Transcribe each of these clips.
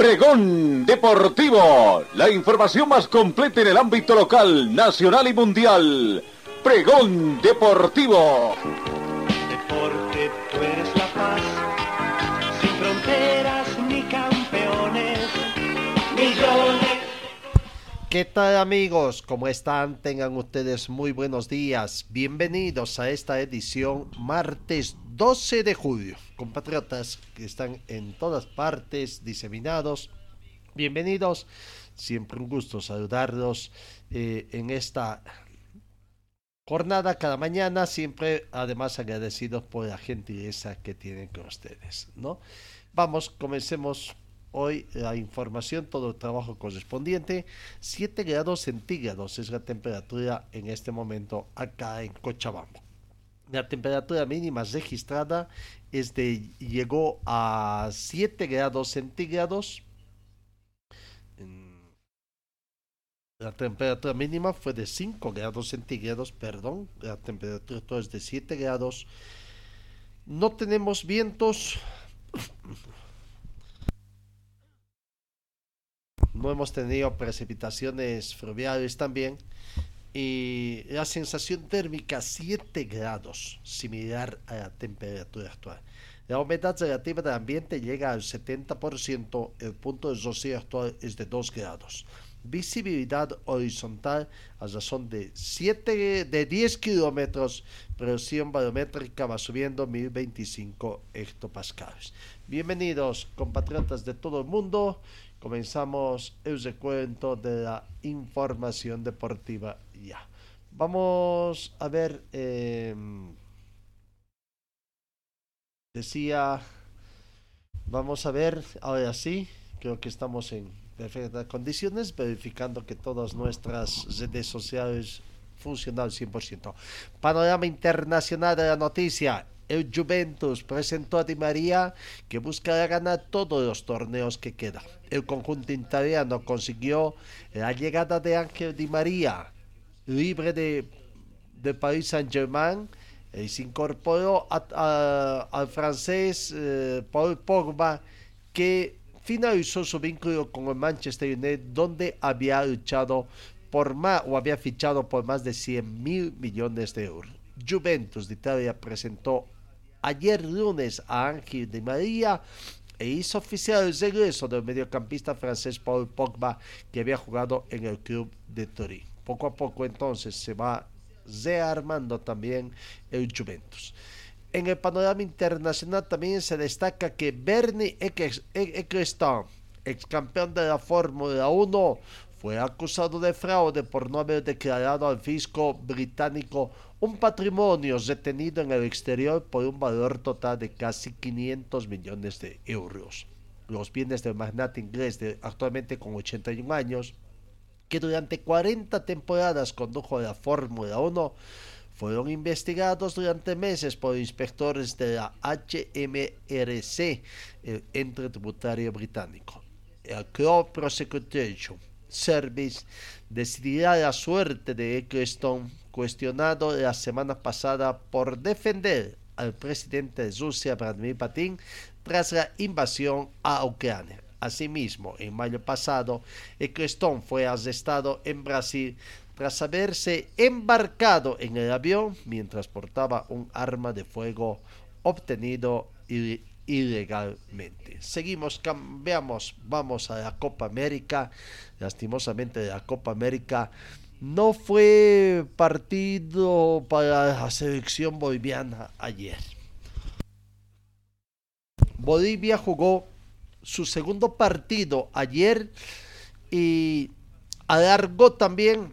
Pregón Deportivo, la información más completa en el ámbito local, nacional y mundial. Pregón Deportivo. Deporte, tú eres la paz, sin fronteras ni campeones, millones. ¿Qué tal amigos? ¿Cómo están? Tengan ustedes muy buenos días. Bienvenidos a esta edición martes 12 de julio. Compatriotas que están en todas partes diseminados. Bienvenidos. Siempre un gusto saludarlos eh, en esta jornada cada mañana. Siempre además agradecidos por la gentileza que tienen con ustedes. ¿no? Vamos, comencemos Hoy la información, todo el trabajo correspondiente, 7 grados centígrados es la temperatura en este momento acá en Cochabamba. La temperatura mínima registrada es de, llegó a 7 grados centígrados. La temperatura mínima fue de 5 grados centígrados, perdón. La temperatura toda es de 7 grados. No tenemos vientos. no hemos tenido precipitaciones fluviales también. Y la sensación térmica 7 grados, similar a la temperatura actual. La humedad relativa del ambiente llega al 70%, el punto de rocío actual es de 2 grados. Visibilidad horizontal a razón de 7 de 10 kilómetros, presión barométrica va subiendo 1025 hectopascales. Bienvenidos compatriotas de todo el mundo comenzamos el recuento de la información deportiva ya. Vamos a ver, eh, decía, vamos a ver, ahora sí, creo que estamos en perfectas condiciones, verificando que todas nuestras redes sociales funcionan al 100%. Panorama internacional de la noticia el Juventus presentó a Di María que buscará ganar todos los torneos que quedan. El conjunto italiano consiguió la llegada de Ángel Di María, libre de, de Paris Saint-Germain, y se incorporó al francés eh, Paul Pogba, que finalizó su vínculo con el Manchester United, donde había luchado por más o había fichado por más de 100 mil millones de euros. Juventus de Italia presentó ayer lunes a Ángel de María e hizo oficial el regreso del mediocampista francés Paul Pogba que había jugado en el club de Turín. Poco a poco entonces se va rearmando también el Juventus. En el panorama internacional también se destaca que Bernie Ecclestone, ex campeón de la Fórmula 1, fue acusado de fraude por no haber declarado al fisco británico un patrimonio retenido en el exterior por un valor total de casi 500 millones de euros. Los bienes del magnate inglés actualmente con 81 años, que durante 40 temporadas condujo la Fórmula 1, fueron investigados durante meses por inspectores de la HMRC, el ente tributario británico. El Crow Prosecution Service decidirá la suerte de Ecclestone cuestionado la semana pasada por defender al presidente de Rusia, Vladimir Putin, tras la invasión a Ucrania. Asimismo, en mayo pasado, Ecclestone fue arrestado en Brasil tras haberse embarcado en el avión mientras portaba un arma de fuego obtenido ilegalmente. Seguimos, cambiamos, vamos a la Copa América. Lastimosamente la Copa América no fue partido para la selección boliviana ayer. Bolivia jugó su segundo partido ayer y alargó también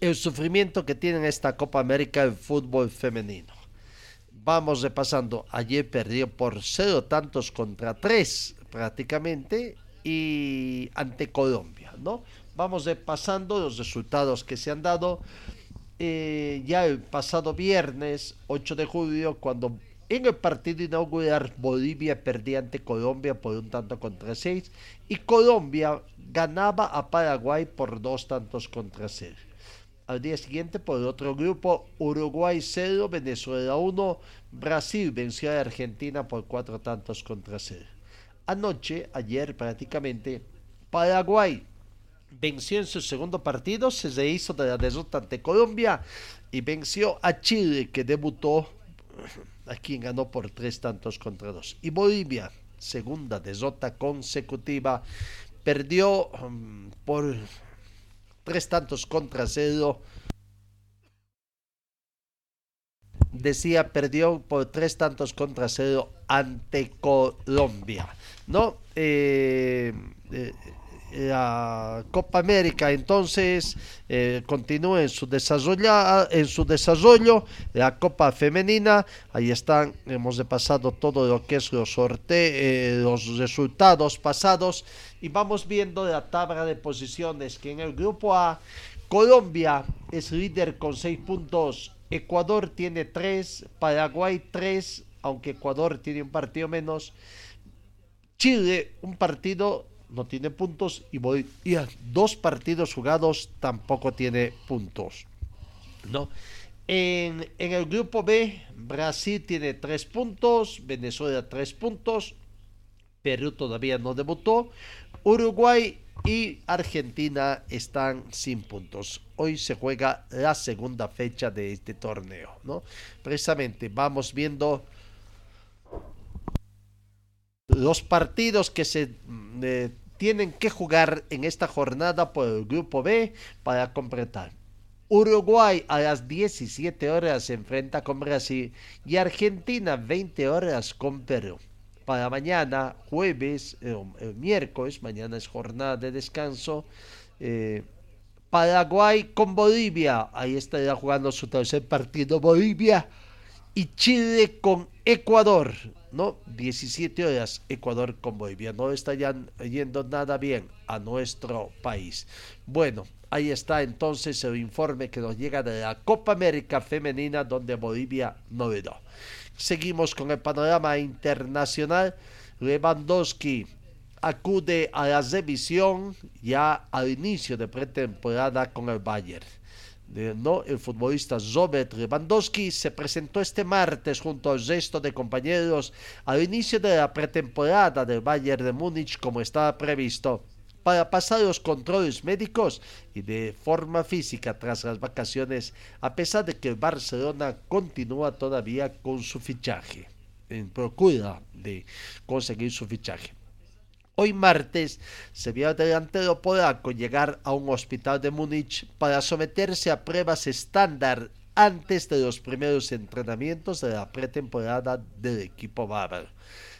el sufrimiento que tiene esta Copa América el fútbol femenino. Vamos repasando. Ayer perdió por cero tantos contra tres prácticamente y ante Colombia, ¿no? Vamos pasando los resultados que se han dado. Eh, ya el pasado viernes 8 de julio, cuando en el partido inaugural Bolivia perdía ante Colombia por un tanto contra seis y Colombia ganaba a Paraguay por dos tantos contra cero. Al día siguiente, por el otro grupo, Uruguay 0, Venezuela 1, Brasil venció a Argentina por cuatro tantos contra cero. Anoche, ayer prácticamente, Paraguay venció en su segundo partido, se rehizo de la derrota ante Colombia y venció a Chile, que debutó, a quien ganó por tres tantos contra dos. Y Bolivia, segunda derrota consecutiva, perdió um, por tres tantos contra cero. Decía, perdió por tres tantos contra cero ante Colombia. ¿No? eh, eh la Copa América entonces eh, continúa en su, desarrollo, en su desarrollo, la Copa Femenina, ahí están, hemos repasado todo lo que es los sorteos, eh, los resultados pasados. Y vamos viendo la tabla de posiciones que en el grupo A, Colombia es líder con 6 puntos, Ecuador tiene 3, Paraguay 3, aunque Ecuador tiene un partido menos, Chile un partido no tiene puntos y a dos partidos jugados tampoco tiene puntos. ¿no? En, en, el grupo B, Brasil tiene tres puntos, Venezuela tres puntos, Perú todavía no debutó, Uruguay y Argentina están sin puntos. Hoy se juega la segunda fecha de este torneo, ¿no? Precisamente vamos viendo los partidos que se eh, tienen que jugar en esta jornada por el grupo B para completar. Uruguay a las 17 horas se enfrenta con Brasil y Argentina 20 horas con Perú. Para mañana, jueves, eh, el miércoles, mañana es jornada de descanso. Eh, Paraguay con Bolivia, ahí estará jugando su tercer partido Bolivia. Y Chile con Ecuador, ¿no? 17 horas Ecuador con Bolivia. No está yendo nada bien a nuestro país. Bueno, ahí está entonces el informe que nos llega de la Copa América Femenina donde Bolivia no dio. Seguimos con el panorama internacional. Lewandowski acude a la revisión ya al inicio de pretemporada con el Bayern. ¿No? El futbolista Robert Lewandowski se presentó este martes junto al resto de compañeros al inicio de la pretemporada del Bayern de Múnich como estaba previsto para pasar los controles médicos y de forma física tras las vacaciones, a pesar de que el Barcelona continúa todavía con su fichaje, en procura de conseguir su fichaje. Hoy martes se vio al delantero polaco llegar a un hospital de Múnich para someterse a pruebas estándar antes de los primeros entrenamientos de la pretemporada del equipo bávaro.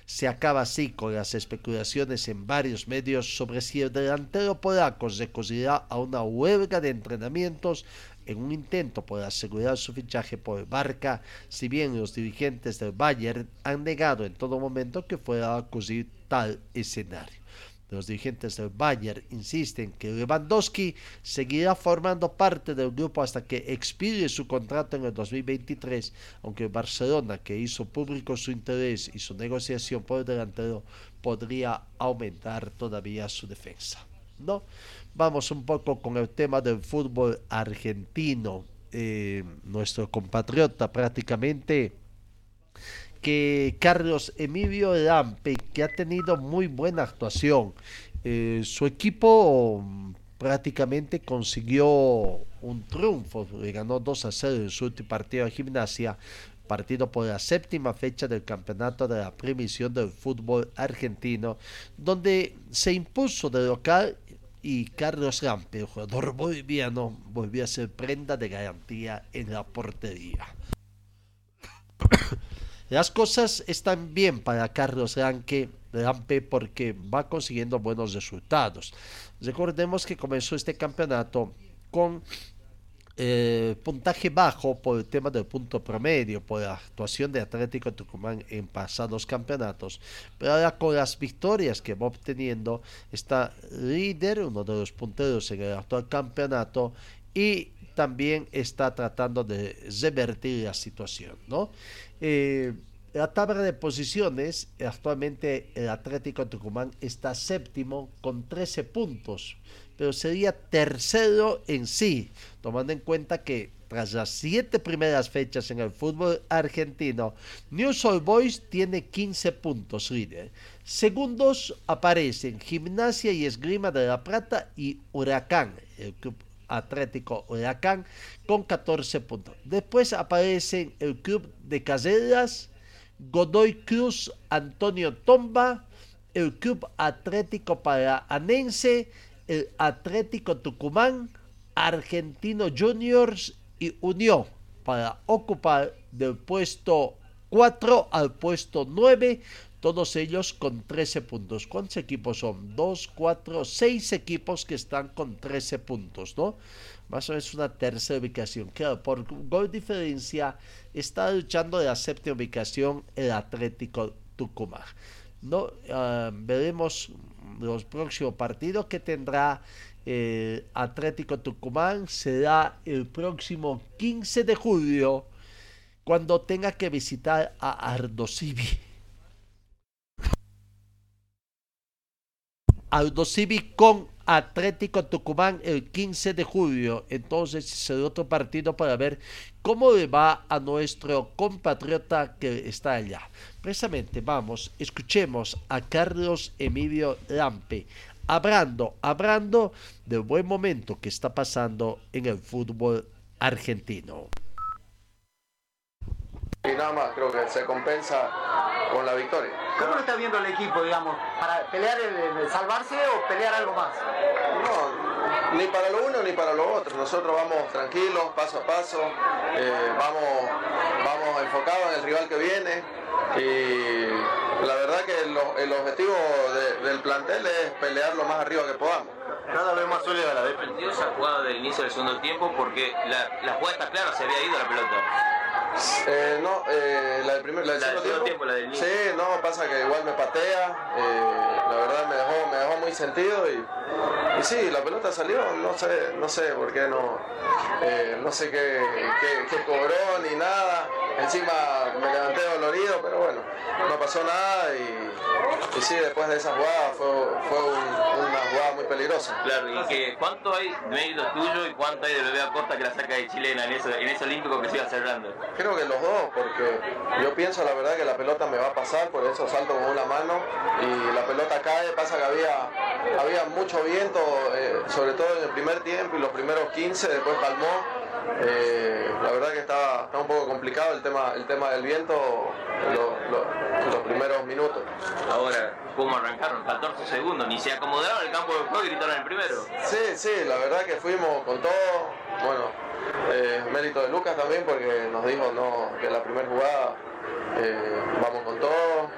Se acaba así con las especulaciones en varios medios sobre si el delantero polaco recurrirá a una huelga de entrenamientos en un intento por asegurar su fichaje por Barca, si bien los dirigentes del Bayern han negado en todo momento que fuera a ocurrir tal escenario. Los dirigentes del Bayern insisten que Lewandowski seguirá formando parte del grupo hasta que expire su contrato en el 2023, aunque Barcelona, que hizo público su interés y su negociación por el delantero, podría aumentar todavía su defensa. ¿no? Vamos un poco con el tema del fútbol argentino. Eh, nuestro compatriota prácticamente que Carlos Emilio Lampe, que ha tenido muy buena actuación. Eh, su equipo prácticamente consiguió un triunfo, le ganó 2 a 0 en su último partido de gimnasia, partido por la séptima fecha del campeonato de la premisión del fútbol argentino, donde se impuso de local y Carlos Lampe, el jugador boliviano, volvió a ser prenda de garantía en la portería. Las cosas están bien para Carlos Lampe porque va consiguiendo buenos resultados. Recordemos que comenzó este campeonato con eh, puntaje bajo por el tema del punto promedio, por la actuación de Atlético Tucumán en pasados campeonatos. Pero ahora con las victorias que va obteniendo, está líder, uno de los punteros en el actual campeonato y también está tratando de revertir la situación. Eh, la tabla de posiciones, actualmente el Atlético Tucumán está séptimo con 13 puntos, pero sería tercero en sí, tomando en cuenta que tras las siete primeras fechas en el fútbol argentino, News All Boys tiene 15 puntos líder. Segundos aparecen Gimnasia y Esgrima de la Plata y Huracán, el club Atlético Huracán, con 14 puntos. Después aparecen el club de Caseras, Godoy Cruz, Antonio Tomba, el Club Atlético Paraanense, el Atlético Tucumán, Argentino Juniors y Unión para ocupar del puesto 4 al puesto 9, todos ellos con 13 puntos. ¿Cuántos equipos son? 2, 4, 6 equipos que están con 13 puntos, ¿no? Más o menos una tercera ubicación. Claro, por gol diferencia está luchando de la séptima ubicación el Atlético Tucumán. ¿no? Ah, veremos los próximos partidos que tendrá eh, Atlético Tucumán. Será el próximo 15 de julio cuando tenga que visitar a Ardocibi. Ardocibi con Atlético Tucumán el 15 de julio. Entonces es el otro partido para ver cómo le va a nuestro compatriota que está allá. Precisamente vamos, escuchemos a Carlos Emilio Lampe hablando, hablando del buen momento que está pasando en el fútbol argentino. Y nada más, creo que se compensa con la victoria. ¿Cómo lo está viendo el equipo, digamos? ¿Para pelear el, salvarse o pelear algo más? No, ni para lo uno ni para lo otro. Nosotros vamos tranquilos, paso a paso, eh, vamos, vamos enfocados en el rival que viene y la verdad que el, objetivo del plantel es pelear lo más arriba que podamos. Cada vez más sólida la defensiva jugada del inicio del segundo tiempo porque la, la jugada está clara, se había ido la pelota. Eh, no, eh, la del primer, la del segundo tiempo. la del sí, no, pasa que igual me patea, eh, la verdad me dejó, me dejó muy sentido y, y sí, la pelota salió, no sé, no sé por qué no, eh, no sé qué, qué, cobró ni nada, encima me levanté dolorido, pero bueno, no pasó nada y, y sí, después de esa jugada fue, fue una jugada muy peligrosa. Claro, y que cuánto hay de mérito tuyo y cuánto hay de bebé Costa que la saca de chilena en, eso, en ese olímpico que se iba cerrando. Creo que los dos, porque yo pienso la verdad que la pelota me va a pasar, por eso salto con una mano y la pelota cae, pasa que había, había mucho viento, eh, sobre todo en el primer tiempo y los primeros 15, después calmó. Eh, la verdad que está, un poco complicado el tema, el tema del viento los primeros minutos. Ahora, ¿cómo arrancaron? 14 segundos, ni se acomodaron el campo de juego y gritaron el primero. Sí, sí, la verdad que fuimos con todo. Bueno, eh, mérito de Lucas también porque nos dijo no, que la primera jugada vamos con todo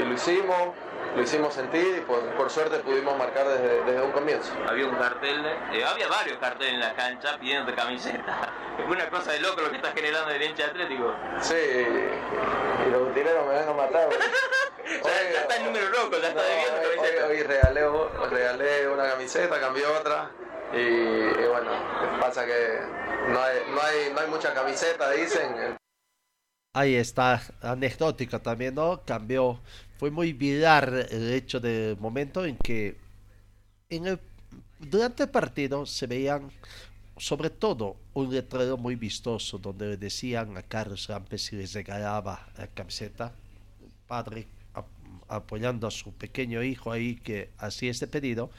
y lo hicimos lo hicimos sentir y por, suerte pudimos marcar desde, un comienzo. Había un cartel, eh, había varios carteles en la cancha pidiendo camiseta. Es una cosa de loco lo que está generando el hincha atlético. Sí, y los utileros me van a matar. ya, está el número loco, ya está debiendo camiseta. Hoy, regalé, regalé, una camiseta, cambié otra. Y, bueno, pasa que no hay, no hay, no hay mucha camiseta, dicen. Ahí está, anecdótica también, ¿no? Cambió fue muy viral el hecho del momento en que en el, durante el partido se veían sobre todo un letrero muy vistoso donde le decían a Carlos Rampes si les regalaba la camiseta, padre apoyando a su pequeño hijo ahí que hacía este pedido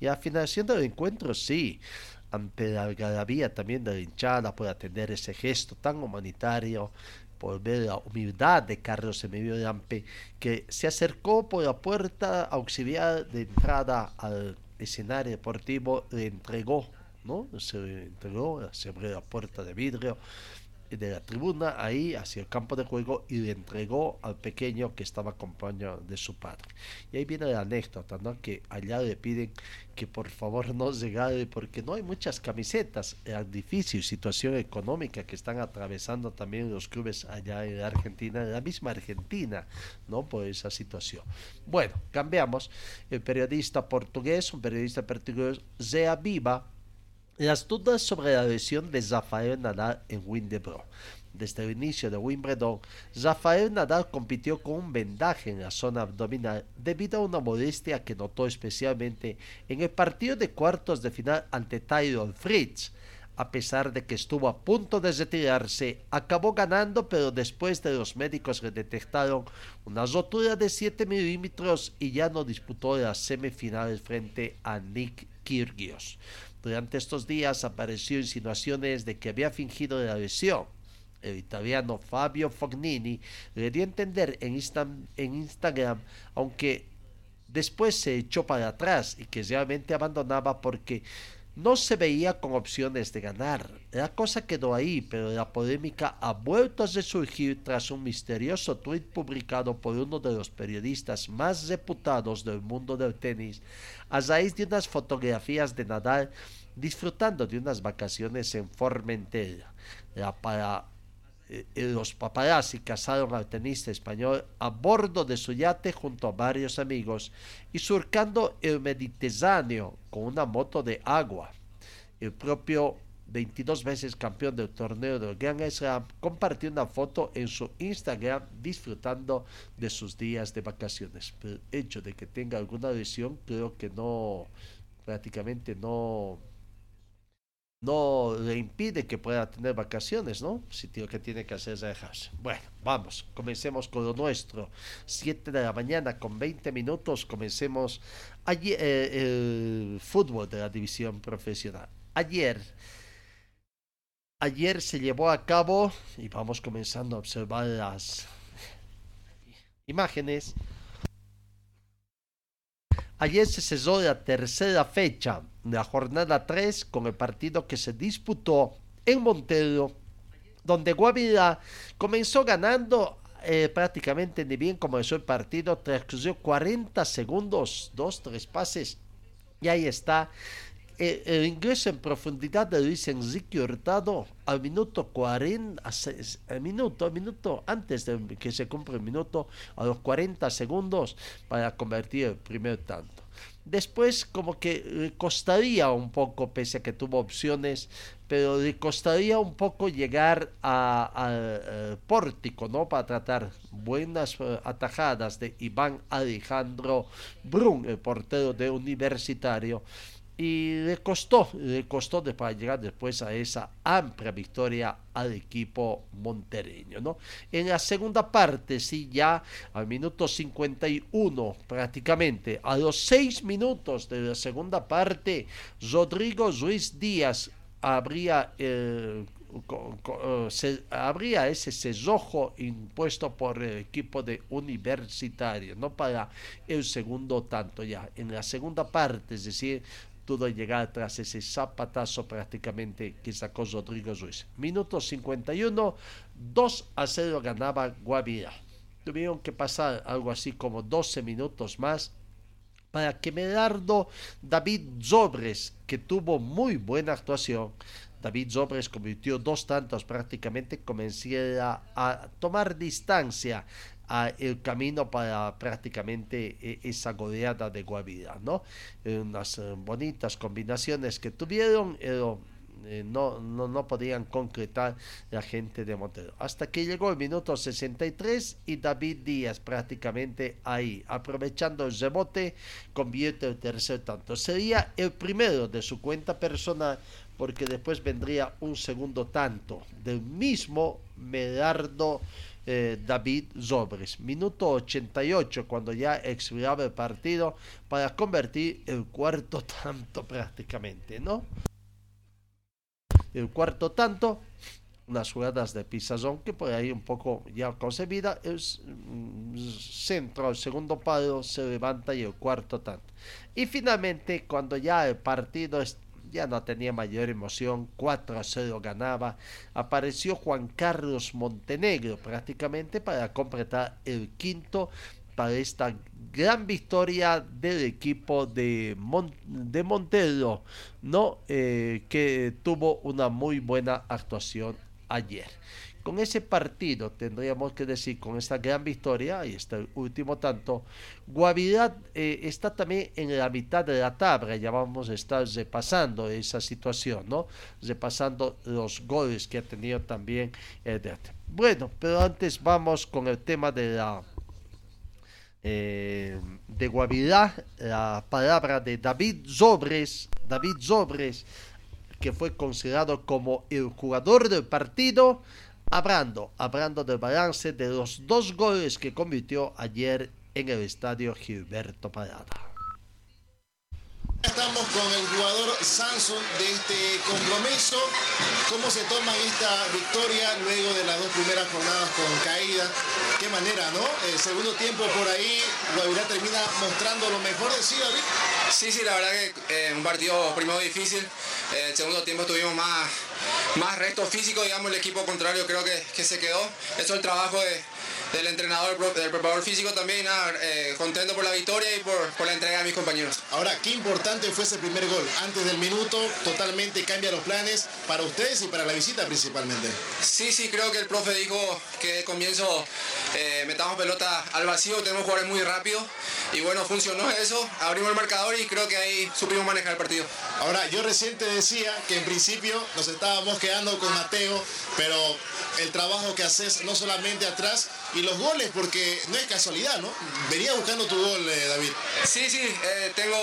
y a finalización del encuentro sí ante la algarabía también de la hinchada por atender ese gesto tan humanitario por ver la humildad de Carlos Emilio Lampe, que se acercó por la puerta auxiliar de entrada al escenario deportivo, le entregó, ¿no? Se le entregó, se abrió la puerta de vidrio, de la tribuna ahí hacia el campo de juego y le entregó al pequeño que estaba acompañado de su padre. Y ahí viene la anécdota, ¿no? Que allá le piden que por favor no se regale porque no hay muchas camisetas. La difícil situación económica que están atravesando también los clubes allá en Argentina, en la misma Argentina, ¿no? Por esa situación. Bueno, cambiamos. El periodista portugués, un periodista portugués, Zé Viva, las dudas sobre la lesión de Rafael Nadal en Wimbledon. Desde el inicio de Wimbledon, Rafael Nadal compitió con un vendaje en la zona abdominal debido a una molestia que notó especialmente en el partido de cuartos de final ante Tyrone Fritz. A pesar de que estuvo a punto de retirarse, acabó ganando, pero después de los médicos le detectaron una rotura de 7 milímetros y ya no disputó las semifinales frente a Nick Kyrgios. Durante estos días apareció insinuaciones de que había fingido la lesión. El italiano Fabio Fognini le dio a entender en, en Instagram, aunque después se echó para atrás y que realmente abandonaba porque no se veía con opciones de ganar. La cosa quedó ahí, pero la polémica ha vuelto a resurgir tras un misterioso tuit publicado por uno de los periodistas más reputados del mundo del tenis, a raíz de unas fotografías de Nadal disfrutando de unas vacaciones en Formentera. eh, los paparazzi cazaron al tenista español a bordo de su yate junto a varios amigos y surcando el Mediterráneo con una moto de agua. El propio 22 veces campeón del torneo del Grand Slam, compartió una foto en su Instagram disfrutando de sus días de vacaciones. el hecho de que tenga alguna lesión creo que no, prácticamente no, no le impide que pueda tener vacaciones, ¿no? Si que tiene que hacer es dejarse. Bueno, vamos, comencemos con lo nuestro. 7 de la mañana con 20 minutos, comencemos ayer, eh, el fútbol de la división profesional. Ayer, ayer se llevó a cabo, y vamos comenzando a observar las imágenes. Ayer se cesó la tercera fecha la jornada 3 con el partido que se disputó en Montero, donde Guavirá comenzó ganando eh, prácticamente ni bien comenzó el partido, transcurrió 40 segundos, dos, tres pases, y ahí está eh, el, ingreso en profundidad de Luis Enrique Hurtado al minuto 40, al minuto, al minuto antes de que se cumpla el minuto, a los 40 segundos para convertir el primer tanto. Después como que le costaría un poco, pese a que tuvo opciones, pero le costaría un poco llegar al eh, pórtico, ¿no? Para tratar buenas eh, atajadas de Iván Alejandro Brun, el portero de Universitario y le costó, le costó de, para llegar después a esa amplia victoria al equipo montereño, ¿no? En la segunda parte, sí, ya al minuto 51 prácticamente, a los seis minutos de la segunda parte, Rodrigo Ruiz Díaz habría eh, se, habría ese cerrojo impuesto por el equipo de universitario, no para el segundo tanto ya. En la segunda parte, es decir, pudo llegar tras ese zapatazo prácticamente que sacó Rodrigo Ruiz. Minuto 51, 2 a 0 ganaba Guavira. Tuvieron que pasar algo así como 12 minutos más para que Medardo David Zobres, que tuvo muy buena actuación, David Zobres convirtió dos tantos prácticamente, comenzara a tomar distancia el camino para prácticamente eh, esa goleada de Guavira, ¿no? Eh, unas eh, bonitas combinaciones que tuvieron, pero no, no, no podían concretar la gente de Montero. Hasta que llegó el minuto 63 y David Díaz prácticamente ahí, aprovechando el rebote, convierte el tercer tanto. Sería el primero de su cuenta personal porque después vendría un segundo tanto del mismo Medardo eh, David Zobres. Minuto 88, cuando ya expiraba el partido, para convertir el cuarto tanto prácticamente, ¿no? El cuarto tanto, unas jugadas de pizarrón que por ahí un poco ya concebida, es mm, centro al segundo palo, se levanta y el cuarto tanto. Y finalmente, cuando ya el partido ya no tenía mayor emoción, 4 a 0 ganaba. Apareció Juan Carlos Montenegro prácticamente para completar el quinto para esta gran victoria del equipo de, de Montero, ¿no? Eh, que tuvo una muy buena actuación ayer. Con ese partido, tendríamos que decir, con esta gran victoria, y este último tanto, Guavirá eh, está también en la mitad de la tabla, ya vamos a estar repasando esa situación, ¿no? Repasando los goles que ha tenido también el Bueno, pero antes vamos con el tema de la eh, de Guavirá, la palabra de David Zobres, David Zobres, que fue considerado como el jugador del partido, hablando, hablando del balance de los dos goles que convirtió ayer en el estadio Gilberto Parada. Estamos con el jugador Samsung de este compromiso. ¿Cómo se toma esta victoria luego de las dos primeras jornadas con caída? Qué manera, ¿no? El segundo tiempo por ahí, Guavirá termina mostrando lo mejor de sí, David. Sí, sí, la verdad que eh, un partido primero difícil. el segundo tiempo tuvimos más, más resto físico, digamos, el equipo contrario creo que, que se quedó. Eso es el trabajo de del entrenador, del preparador físico también, eh, contento por la victoria y por, la entrega de mis compañeros. Ahora, qué importante fue ese primer gol. Antes del minuto, totalmente cambia los planes para ustedes y para la visita principalmente. Sí, sí, creo que el profe dijo que comienzo eh, metamos pelota al vacío, tenemos jugadores muy rápidos y bueno, funcionó eso, abrimos el marcador y creo que ahí supimos manejar el partido. Ahora, yo recién te decía que en principio nos estábamos quedando con Mateo, pero el trabajo que haces no solamente atrás y los goles, porque no es casualidad, ¿no? Venía buscando tu gol, eh, David. Sí, sí, eh, tengo,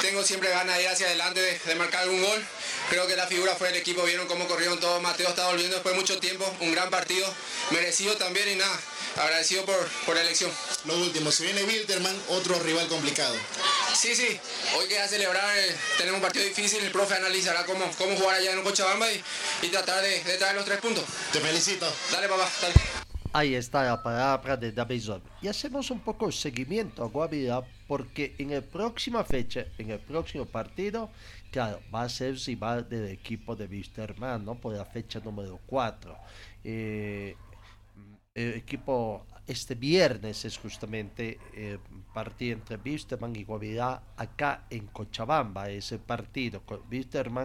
tengo siempre ganas de ir hacia adelante, de, marcar algún gol. Creo que la figura fue el equipo, vieron cómo corrieron todos. Mateo está volviendo después de mucho tiempo, un gran partido, merecido también y nada, agradecido por, por la elección. Lo último, se viene Wilterman, otro rival complicado. Sí, sí, hoy queda celebrar, eh, tenemos un partido difícil, el profe analizará cómo, cómo jugar allá en Cochabamba y, y tratar de, de, traer los tres puntos. Te felicito. Dale, papá, dale. Ahí está la palabra de David Y hacemos un poco de seguimiento a Guavirá porque en la próxima fecha, en el próximo partido, claro, va a ser rival del equipo de Wisterman, ¿no? Por la fecha número 4. Eh, el equipo este viernes es justamente el eh, partido entre Wisterman y Guavirá acá en Cochabamba. Ese partido con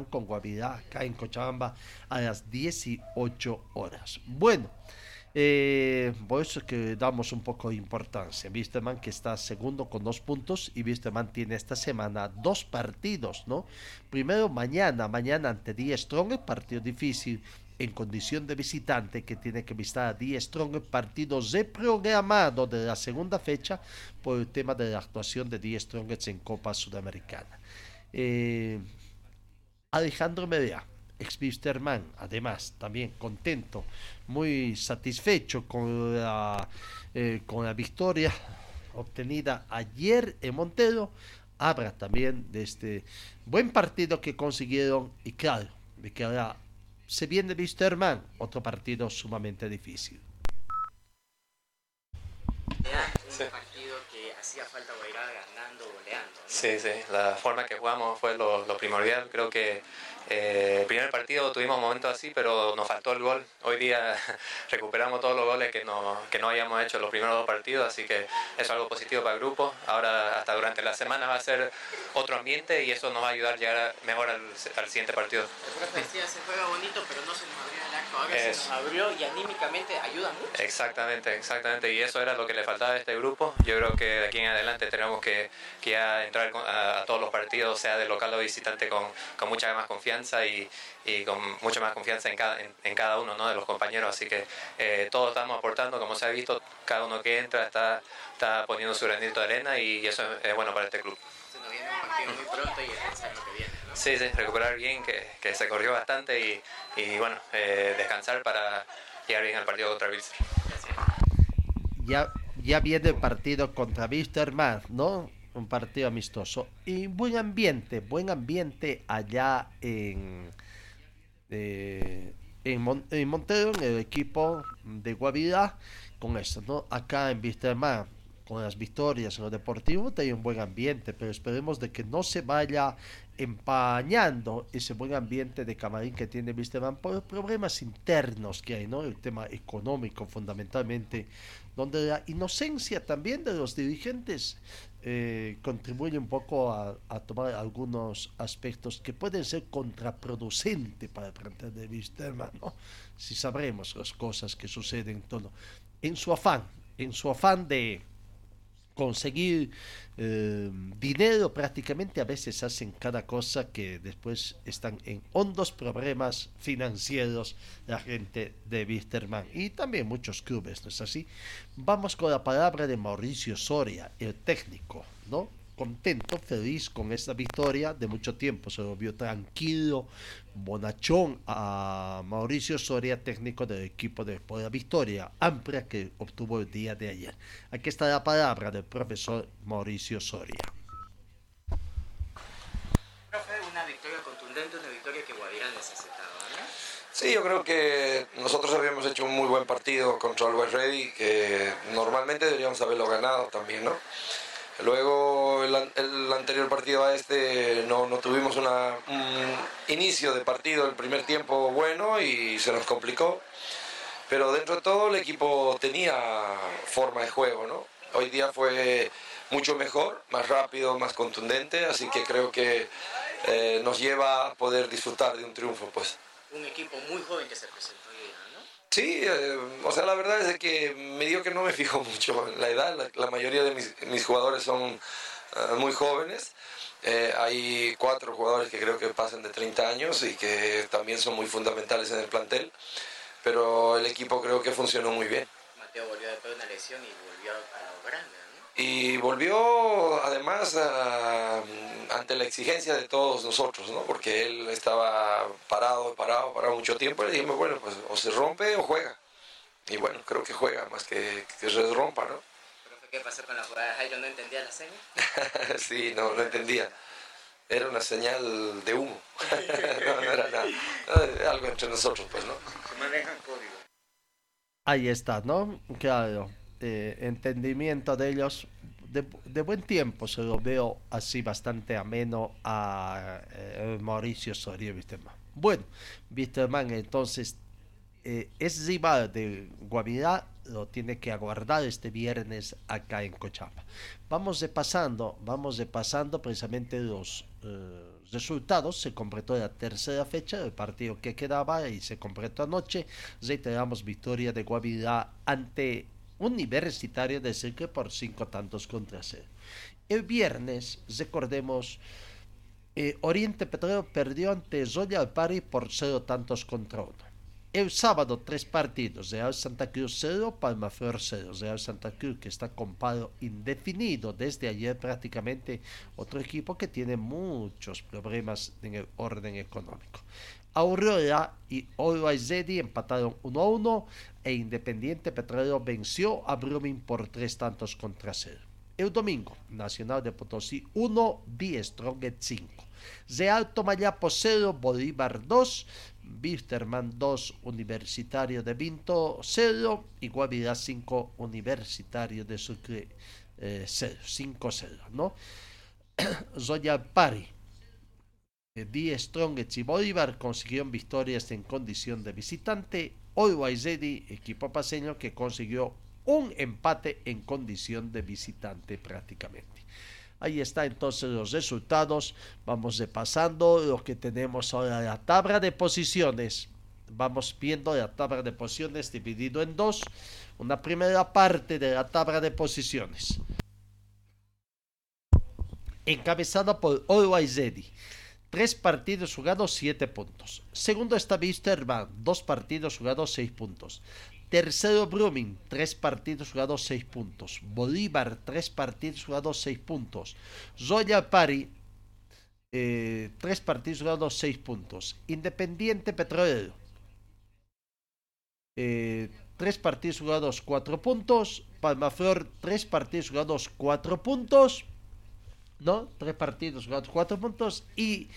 con Guavirá acá en Cochabamba a las 18 horas. Bueno. Eh, por que damos un poco de importancia. Wisterman que está segundo con dos puntos y Wisterman tiene esta semana dos partidos, ¿no? Primero mañana, mañana ante Die Strong, partido difícil en condición de visitante que tiene que visitar a Die Strong, partido reprogramado de la segunda fecha por el tema de la actuación de Die Strong en Copa Sudamericana. Eh, Alejandro Medea ex además, también contento, muy satisfecho con la, eh, con la victoria obtenida ayer en Montero, habla también de este buen partido que consiguieron y claro, de que ahora se viene Wisterman, otro partido sumamente difícil. Sí. partido que hacía falta ganando, goleando. Sí, sí, la forma que jugamos fue lo, lo primordial. Creo que eh, el primer partido tuvimos momentos así, pero nos faltó el gol. Hoy día recuperamos todos los goles que no, que no habíamos hecho los primeros dos partidos, así que eso es algo positivo para el grupo. Ahora, hasta durante la semana va a ser otro ambiente y eso nos va a ayudar a llegar mejor al, al siguiente partido. El decía, se juega bonito, pero no se nos abrió el acto. Ahora se nos abrió y anímicamente ayuda mucho. Exactamente, exactamente. Y eso era lo que le faltaba a este grupo. Yo creo que de aquí en adelante tenemos que, que entrar a, a, todos los partidos, sea de local o visitante, con, con mucha más confianza y, con mucha más confianza en cada, en, cada uno ¿no? de los compañeros. Así que eh, todos estamos aportando, como se ha visto, cada uno que entra está, está poniendo su granito de arena y eso es bueno para este club. Se nos viene un partido muy pronto y lo que viene. Sí, sí, recuperar bien, que, que se corrió bastante y, y bueno, eh, descansar para llegar bien al partido contra Wilster. Ya, ya viene el partido contra más ¿no? Un partido amistoso y buen ambiente, buen ambiente allá en, eh, en, en, Montero, en el equipo de Guavirá, con esto, ¿no? Acá en Wisterman, con las victorias en lo deportivo, hay un buen ambiente, pero esperemos de que no se vaya empañando ese buen ambiente de camarín que tiene Wisterman por problemas internos que hay, ¿no? El tema económico fundamentalmente, donde la inocencia también de los dirigentes eh, contribuye un poco a, tomar algunos aspectos que pueden ser contraproducentes para el plantel de Wisterman, ¿no? Si sabremos las cosas que suceden todo. En su afán, en su afán de conseguir eh, dinero prácticamente a veces hacen cada cosa que después están en hondos problemas financieros la gente de Wisterman y también muchos clubes, ¿no es así? Vamos con la palabra de Mauricio Soria, el técnico, ¿no? Contento, feliz con esta victoria. De mucho tiempo se lo vio tranquilo, bonachón a Mauricio Soria, técnico del equipo de la victoria amplia que obtuvo el día de ayer. Aquí está la palabra del profesor Mauricio Soria. una victoria contundente, una victoria que Guavirá necesitaba, Sí, yo creo que nosotros habíamos hecho un muy buen partido contra el West Ready, que normalmente deberíamos haberlo ganado también, ¿no? Luego el, anterior partido a este no, no tuvimos una, un inicio de partido el primer tiempo bueno y se nos complicó. Pero dentro de todo el equipo tenía forma de juego, ¿no? Hoy día fue mucho mejor, más rápido, más contundente, así que creo que eh, nos lleva a poder disfrutar de un triunfo, pues. Un equipo muy joven que se presentó Sí, eh, o sea, la verdad es que me digo que no me fijo mucho en la edad. La, mayoría de mis, jugadores son eh, muy jóvenes. Eh, hay cuatro jugadores que creo que pasan de 30 años y que también son muy fundamentales en el plantel. Pero el equipo creo que funcionó muy bien. Mateo volvió después de una lesión y volvió a lo. Y volvió además ante la exigencia de todos nosotros, ¿no? porque él estaba parado, parado, parado mucho tiempo. Y le dijimos, bueno, pues o se rompe o juega. Y bueno, creo que juega más que, que se rompa, ¿no? ¿Qué pasó con la jugada de Jairo? ¿No entendía la señal? sí, no, no entendía. Era una señal de humo. no, no, era nada. Algo entre nosotros, pues, ¿no? Se manejan código. Ahí está, ¿no? Claro. Eh, entendimiento de ellos de, buen tiempo se lo veo así bastante ameno a eh, Mauricio Soria Wisterman. Bueno, Wisterman entonces eh, es rival de Guavirá, lo tiene que aguardar este viernes acá en Cochapa. Vamos de pasando, vamos de pasando precisamente los resultados. Se completó la tercera fecha del partido que quedaba y se completó anoche. Reiteramos victoria de Guavirá ante Universitario de Cerque por cinco tantos contra cero. El viernes, recordemos, eh, Oriente Petrolero perdió ante Zoya Pari por cero tantos contra uno. El sábado, tres partidos. Real Santa Cruz 0, Palmaflor 0. Real Santa Cruz que está con paro indefinido desde ayer prácticamente. Otro equipo que tiene muchos problemas en el orden económico. Aurora y Zedi empataron 1 a 1 e Independiente Petrolero venció a Brumming por 3 tantos contra 0. El domingo, Nacional de Potosí 1, Die Stronget 5. Real Tomayapo 0, Bolívar 2, Bisterman 2, Universitario de Vinto 0 y Guavirá 5, Universitario de Sucre 0, 5-0, ¿no? Pari Die Strongets y Bolívar consiguieron victorias en condición de visitante. Always Ready, equipo paseño que consiguió un empate en condición de visitante prácticamente. Ahí está entonces los resultados. Vamos repasando lo que tenemos ahora la tabla de posiciones. Vamos viendo la tabla de posiciones dividido en dos. Una primera parte de la tabla de posiciones. Encabezada por Always Tres partidos jugados, siete puntos. Segundo está Wisterman, dos partidos jugados, seis puntos. Tercero Brumming, tres partidos jugados, seis puntos. Bolívar, tres partidos jugados, seis puntos. Royal Pari, eh, tres partidos jugados, seis puntos. Independiente Petrolero, eh, tres partidos jugados, cuatro puntos. Palmaflor, tres partidos jugados, cuatro puntos. ¿No? Tres partidos jugados, cuatro puntos. Y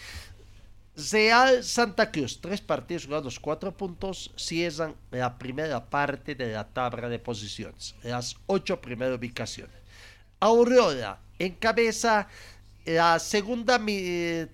Real Santa Cruz, tres partidos jugados, cuatro puntos, cierran la primera parte de la tabla de posiciones, las ocho primeras ubicaciones. Aurora encabeza la segunda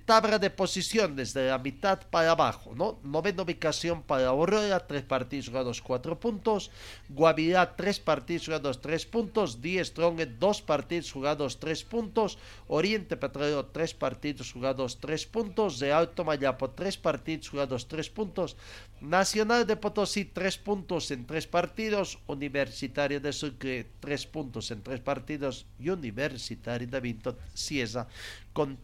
tabla de posiciones de la mitad para abajo, ¿no? Novena ubicación para Aurora, tres partidos jugados, cuatro puntos. Guavirá, tres partidos jugados, tres puntos. Die Strong, dos partidos jugados, tres puntos. Oriente Petrolero, tres partidos jugados, tres puntos. De Alto Mayapo, tres partidos jugados, tres puntos. Nacional de Potosí, tres puntos en tres partidos. Universitario de Sucre, tres puntos en tres partidos. Y Universitario de Vinto, Ciesa, con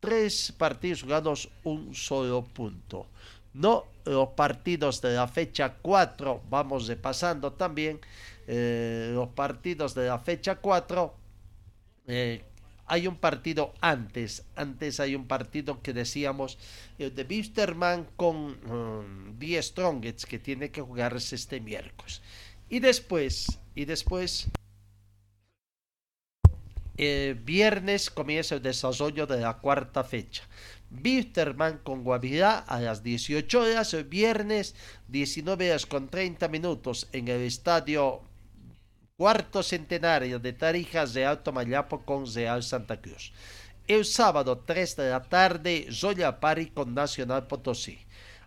tres partidos jugados, un solo punto. No los partidos de la fecha 4, vamos repasando también eh, los partidos de la fecha 4. Eh, hay un partido antes, antes hay un partido que decíamos, el de Bisterman con um, The Strongest, que tiene que jugarse este miércoles. Y después, y después, el viernes comienza el desarrollo de la cuarta fecha. Bisterman con Guavirá a las 18 horas, el viernes 19 horas con 30 minutos en el estadio cuarto centenario de Tarijas de Alto Mayapo con Real Santa Cruz. El sábado 3 de la tarde, Zoya Pari con Nacional Potosí.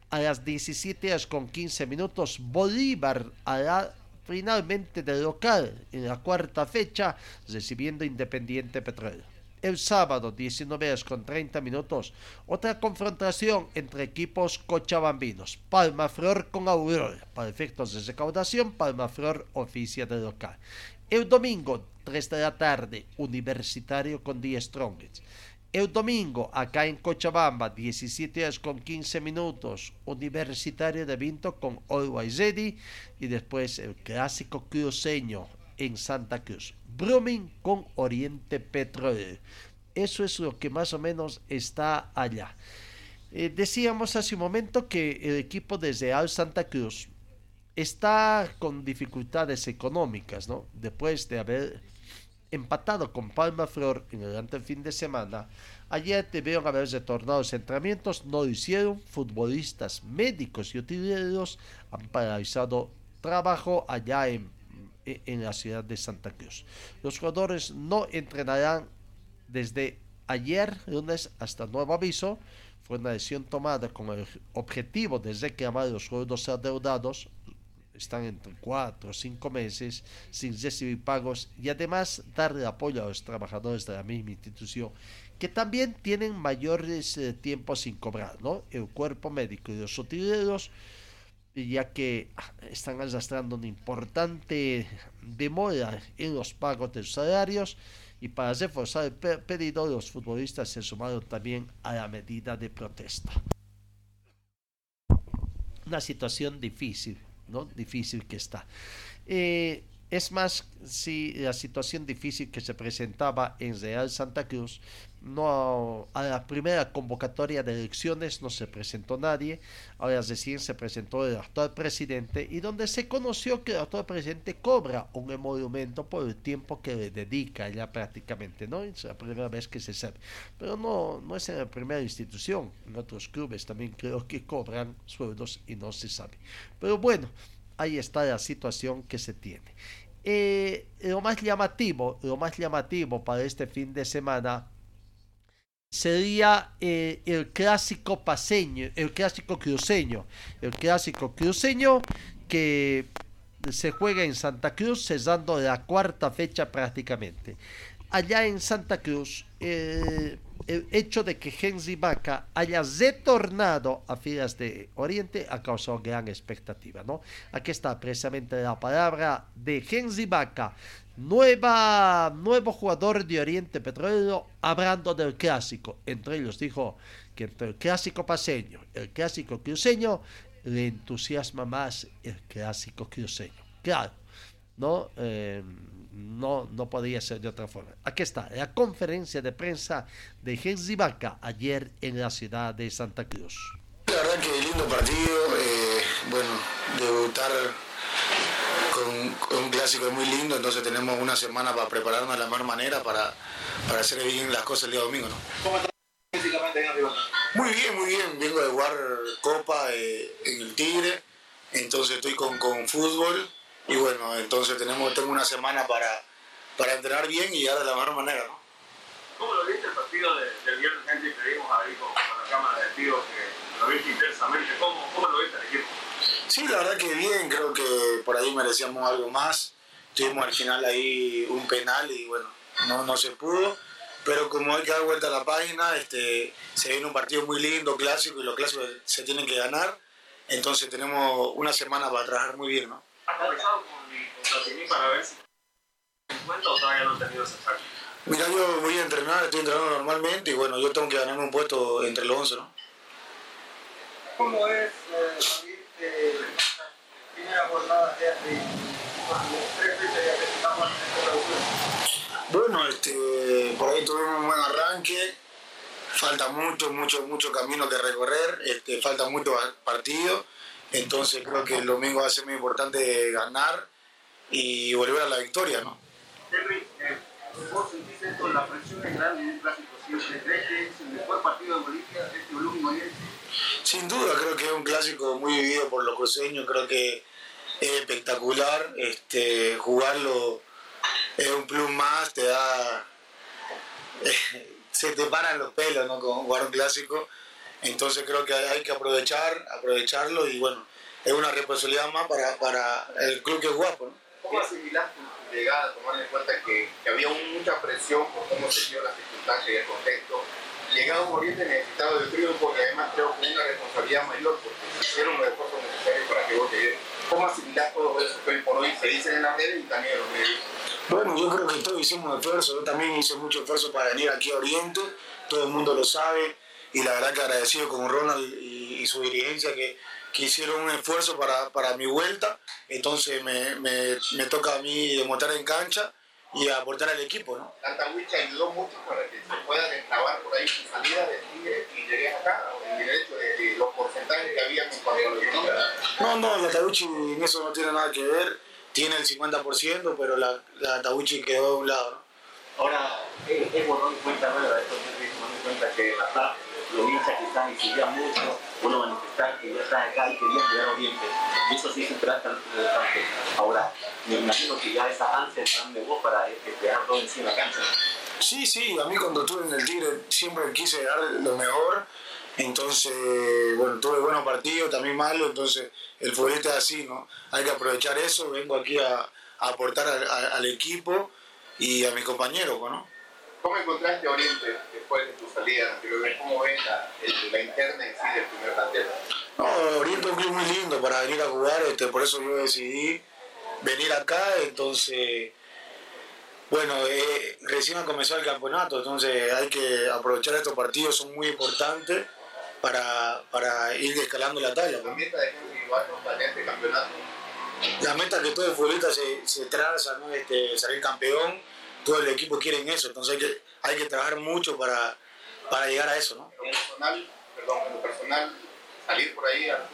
A las 17 horas con 15 minutos, Bolívar hará finalmente de local en la cuarta fecha, recibiendo Independiente Petróleo el sábado 19 horas con 30 minutos, otra confrontación entre equipos cochabambinos. Palma Flor con Aurora. Para efectos de recaudación, Palma Flor oficia de local. El domingo, 3 de la tarde, Universitario con 10 Strongest. El domingo, acá en Cochabamba, 17 horas con 15 minutos, Universitario de Vinto con Always Ready. Y después el clásico cruceño en Santa Cruz. Brumming con Oriente Petróleo. Eso es lo que más o menos está allá. Eh, decíamos hace un momento que el equipo de Real Santa Cruz está con dificultades económicas, ¿no? Después de haber empatado con Palma Flor en el fin de semana, ayer debieron haber retornado los entrenamientos, no lo hicieron, futbolistas, médicos y utileros han paralizado trabajo allá en en la ciudad de Santa Cruz. Los jugadores no entrenarán desde ayer, lunes, hasta nuevo aviso. Fue una decisión tomada con el objetivo de reclamar los sueldos adeudados. Están entre cuatro o cinco meses sin recibir pagos y además darle apoyo a los trabajadores de la misma institución que también tienen mayores eh, tiempos sin cobrar, ¿no? El cuerpo médico y los utileros ya que están arrastrando una importante demora en los pagos de los salarios y para reforzar el pedido los futbolistas se sumaron también a la medida de protesta. Una situación difícil, ¿no? Difícil que está. Eh, es más, si la situación difícil que se presentaba en Real Santa Cruz, no a la primera convocatoria de elecciones no se presentó nadie, ahora recién se presentó el actual presidente y donde se conoció que el actual presidente cobra un emolumento por el tiempo que le dedica ya prácticamente, ¿no? Es la primera vez que se sabe. Pero no, no es en la primera institución, en otros clubes también creo que cobran sueldos y no se sabe. Pero bueno, ahí está la situación que se tiene. Eh, lo más llamativo, lo más llamativo para este fin de semana sería eh, el clásico paseño, el clásico cruceño, el clásico cruceño que se juega en Santa Cruz, cesando la cuarta fecha prácticamente. Allá en Santa Cruz, eh, el hecho de que Henry haya retornado a filas de Oriente ha causado gran expectativa, ¿no? Aquí está precisamente la palabra de Henry nueva, nuevo jugador de Oriente Petrolero, hablando del clásico. Entre ellos dijo que entre el clásico paseño, el clásico cruceño, le entusiasma más el clásico cruceño. Claro, ¿no? Eh, no, no podía ser de otra forma. Aquí está, la conferencia de prensa de Henry Vaca ayer en la ciudad de Santa Cruz. La verdad que lindo partido, eh, bueno, debutar con, un clásico es muy lindo, entonces tenemos una semana para prepararnos de la mejor manera para, para hacer bien las cosas el día domingo. ¿no? ¿Cómo estás físicamente en arriba? Muy bien, muy bien, vengo de jugar Copa eh, en el Tigre, entonces estoy con, con fútbol y bueno, entonces tenemos, tengo una semana para, para entrenar bien y ya de la mejor manera, ¿no? ¿Cómo lo viste partido del viernes gente que vimos ahí con, la cámara de tíos que lo viste intensamente. ¿Cómo, ¿Cómo lo viste el? Sí, la verdad que bien, creo que por ahí merecíamos algo más. Tuvimos al final ahí un penal y bueno, no, no se pudo. Pero como hay que dar vuelta a la página, este, se viene un partido muy lindo, clásico, y los clásicos se tienen que ganar. Entonces tenemos una semana para trabajar muy bien, ¿no? ¿Has conversado con, para ver si cuenta o todavía no has tenido esa? Mira, yo voy a entrenar, estoy entrenando normalmente y bueno, yo tengo que ganarme un puesto entre los 11, ¿no? ¿Cómo es, eh, eh, de tres ya que estamos en Bueno, este, por ahí tuvimos un buen arranque, falta mucho, mucho, mucho camino que recorrer, este, falta mucho partido, entonces creo que el domingo va a ser muy importante ganar y volver a la victoria, ¿no? Eh, ¿vos sentís esto, la presión es grande en un clásico siempre? ¿Crees que es el mejor partido de Bolivia, este volumen Oriente? Sin duda, creo que es un clásico muy vivido por los cruceños, creo que es espectacular, este, jugarlo es un plus más, te da... se te paran los pelos, ¿no? Con jugar un clásico. Entonces creo que hay que aprovechar, aprovecharlo y bueno, es una responsabilidad más para, para el club que es guapo, ¿no? ¿Cómo asimilar tu llegada, tomando en cuenta que, que, había mucha presión por cómo se dio la circunstancia y el contexto? Llegado a un Oriente necesitado de triunfo y además creo una responsabilidad mayor porque hicieron los esfuerzos necesarios para que vos llegues. ¿Cómo asimilar todo eso que hoy por hoy se dice en las redes y también en los medios? Bueno, yo creo que todos hicimos esfuerzo, yo también hice mucho esfuerzo para venir aquí a Oriente, todo el mundo lo sabe. Y la verdad que agradecido con Ronald y, y su dirigencia que, que, hicieron un esfuerzo para, para mi vuelta, entonces me, me, me, toca a mí demostrar en cancha y aportar al equipo. ¿no? Tanta Wicha ayudó mucho para que se puedan entrabar por ahí su salida de Tigre y llegues acá, en el hecho de, de, los porcentajes que había en cuanto a los No, no, la Tabuchi en eso no tiene nada que ver tiene el 50%, pero la, la Tabuchi quedó de un lado. ¿no? Ahora, es, es bueno cuenta, ¿no? Esto tomando en cuenta que la los hinchas que están exiliados mucho, uno manifestar que ya están acá y querían llegar a Oriente. Y eso sí se trata de bastante. Ahora, me imagino que ya esas ansias están de vos para dejar todo en sí en la cancha. Sí, sí, a mí cuando estuve en el Tigre siempre quise dar lo mejor. Entonces, bueno, tuve buenos partidos, también malos, entonces el futbolista es así, ¿no? Hay que aprovechar eso, vengo aquí a, aportar al equipo y a mis compañeros, ¿no? ¿Cómo encontraste Oriente después de tu salida? ¿Cómo ves la, la, interna en sí del primer plantel? No, Oriente es un club muy lindo para venir a jugar, este, por eso yo decidí venir acá, entonces, bueno, eh, recién ha comenzado el campeonato, entonces hay que aprovechar estos partidos, son muy importantes para, para ir escalando la tabla. ¿La meta de este campeonato? La meta que todo el futbolista se, se traza, ¿no? este, salir campeón, todo el equipo quiere eso, entonces hay que, hay que trabajar mucho para, para llegar a eso. ¿no? personal, perdón, en lo personal, salir por ahí a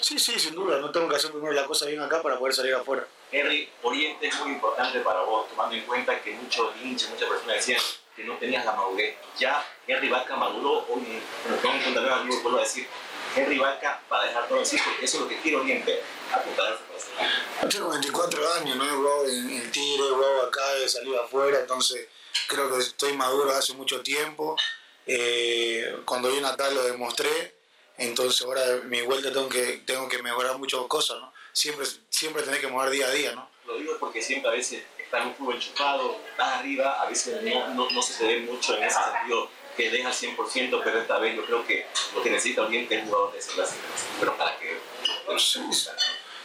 Sí, sí, sin duda, no tengo que hacer primero la cosa bien acá para poder salir afuera. Henry, Oriente es muy importante para vos, tomando en cuenta que muchos hinchas, muchas personas decían que no tenías la madurez. Ya Henry Vaca maduró, hoy, tengo un contador amigo, vuelvo a decir, Henry Vaca para dejar todo así, porque eso es lo que quiere Oriente, apuntar a Yo tengo 24 años, no he jugado en el Tigre, he jugado acá, he salido afuera, entonces creo que estoy maduro hace mucho tiempo. Eh, cuando vine acá lo demostré, entonces ahora mi vuelta tengo que, tengo que mejorar muchas cosas, ¿no? Siempre, siempre tenés que mejorar día a día, ¿no? Lo digo porque siempre a veces está en un fútbol enchufado, estás arriba, a veces no, no, no se te ve mucho en ese sentido que deja 100%, pero esta vez yo creo que lo que necesita Oriente es un jugador de esa clase, pero para que... Sí,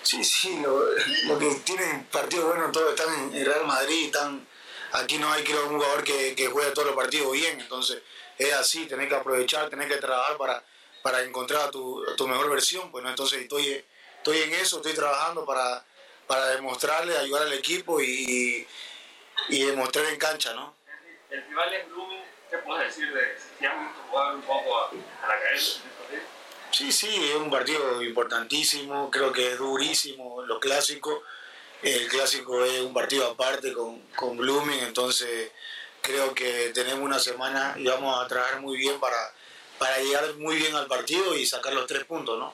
sí, sí lo, lo, que tienen partidos buenos todos están en Real Madrid, están, aquí no hay creo un jugador que, que juegue todos los partidos bien, entonces es así, tenés que aprovechar, tenés que trabajar para, para encontrar tu, tu mejor versión, pues ¿no? entonces estoy, estoy en eso, estoy trabajando para, para demostrarle, ayudar al equipo y, y demostrar en cancha, ¿no? El rival es Blooming ¿Qué puedes decir de si han jugar un poco a, a la cabeza? Sí, sí, es un partido importantísimo, creo que es durísimo, lo clásico. El clásico es un partido aparte con, con Blooming, entonces creo que tenemos una semana y vamos a trabajar muy bien para, para llegar muy bien al partido y sacar los tres puntos, ¿no?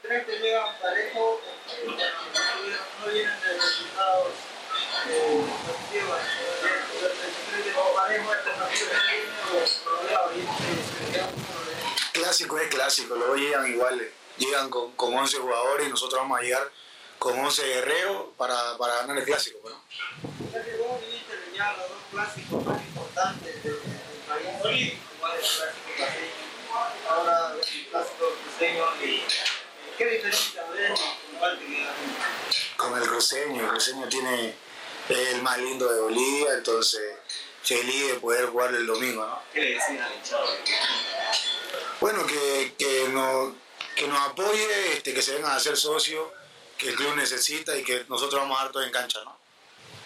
¿Crees que llegan parejo? No vienen de resultados eh, positivos Clásico es clásico, luego llegan iguales, llegan con, con 11 jugadores y nosotros vamos a llegar con 11 guerreros para, para ganar el clásico. ¿no? clásicos más importantes el clásico ahora el clásico cruceño ¿qué diferencia con el cruceño? El cruceño tiene el más lindo de Bolivia, entonces feliz de poder jugar el domingo, ¿no? ¿Qué le decían al hinchado? Bueno, que, que, nos, que nos apoye, este, que se vengan a ser socios, que el club necesita y que nosotros vamos a dar todo en cancha, ¿no?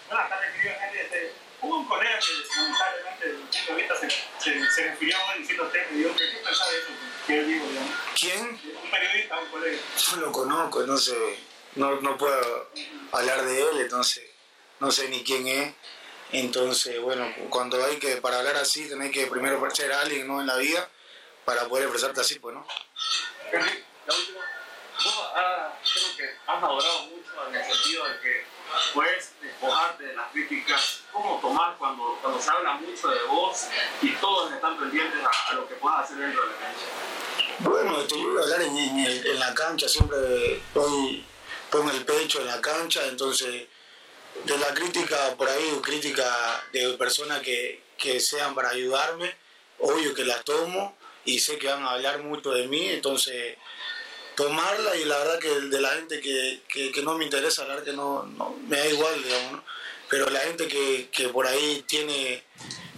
Buenas tardes, querido gente. Hubo un colega que lamentablemente desde un punto de vista se, se, se refirió a diciendo usted, me dijo, ¿qué pensaba de eso? ¿Qué digo, digamos? ¿Quién? Un periodista, un colega. Yo lo conozco, no sé, no, no puedo hablar de él, entonces no sé ni quién es. Entonces, bueno, cuando hay que, para hablar así, tenés que primero ser alguien ¿no? en la vida para poder expresarte así, pues, ¿no? La última. Vos ah, creo que has madurado mucho en el sentido de que puedes despojarte de las críticas, cómo tomar cuando, cuando se habla mucho de vos y todos están pendientes a, lo que puedas hacer dentro de la cancha. Bueno, te voy a hablar en, en, la cancha, siempre estoy, pongo el pecho en la cancha, entonces de la crítica por ahí, crítica de personas que, que sean para ayudarme, obvio que las tomo y sé que van a hablar mucho de mí, entonces tomarla y la verdad que de la gente que, que, no me interesa, la verdad que no, no me da igual, digamos, pero la gente que, que, por ahí tiene,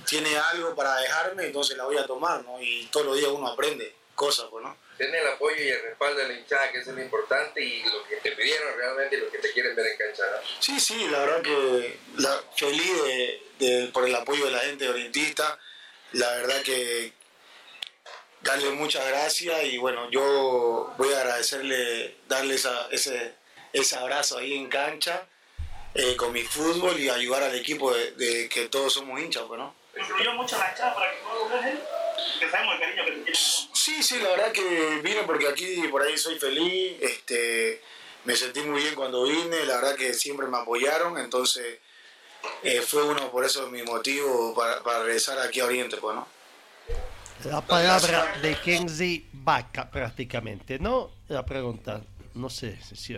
tiene algo para dejarme, entonces la voy a tomar, ¿no? Y todos los días uno aprende cosas, pues, ¿no? Tiene el apoyo y el respaldo de la hinchada, que es lo importante, y lo que te pidieron realmente y lo que te quieren ver en cancha. Sí, sí, la verdad que la, feliz de, por el apoyo de la gente orientista, la verdad que, darle muchas gracias y bueno, yo voy a agradecerle, darle ese, ese abrazo ahí en cancha eh, con mi fútbol y ayudar al equipo de, que todos somos hinchas, pues, ¿no? ¿Influyó mucho la hinchada para que pueda él? Que sabemos el cariño que te tiene. Sí, sí, la verdad que vine porque aquí por ahí soy feliz, este, me sentí muy bien cuando vine, la verdad que siempre me apoyaron, entonces eh, fue uno por eso mi motivo para, para regresar aquí a Oriente, pues, ¿no? La palabra de Kenzie Vaca prácticamente, ¿no? La pregunta, no sé si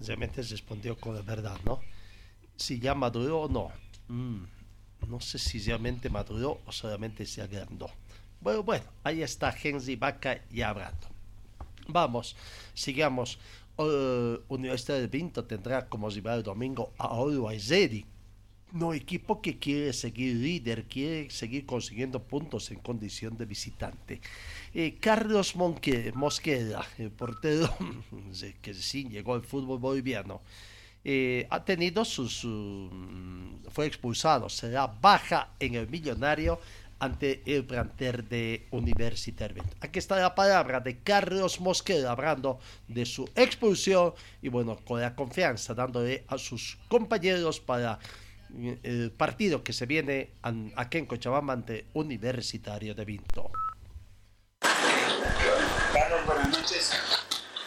realmente respondió con la verdad, ¿no? Si ya maduró o no. Mm, no sé si realmente maduró o solamente se agrandó. Bueno, bueno, ahí está Kenzie Vaca ya hablando. Vamos, sigamos. Uh, Universidad de Vinto tendrá como rival el domingo a Always Ready no equipo que quiere seguir líder, quiere seguir consiguiendo puntos en condición de visitante. Eh, Carlos Mosqueda, el portero que sí llegó al fútbol boliviano, eh, ha tenido su, fue expulsado, será baja en el millonario ante el planter de Universitario. Aquí está la palabra de Carlos Mosqueda hablando de su expulsión y bueno, con la confianza dándole a sus compañeros para el partido que se viene aquí en Cochabamba ante Universitario de Vinto. Carlos, buenas noches.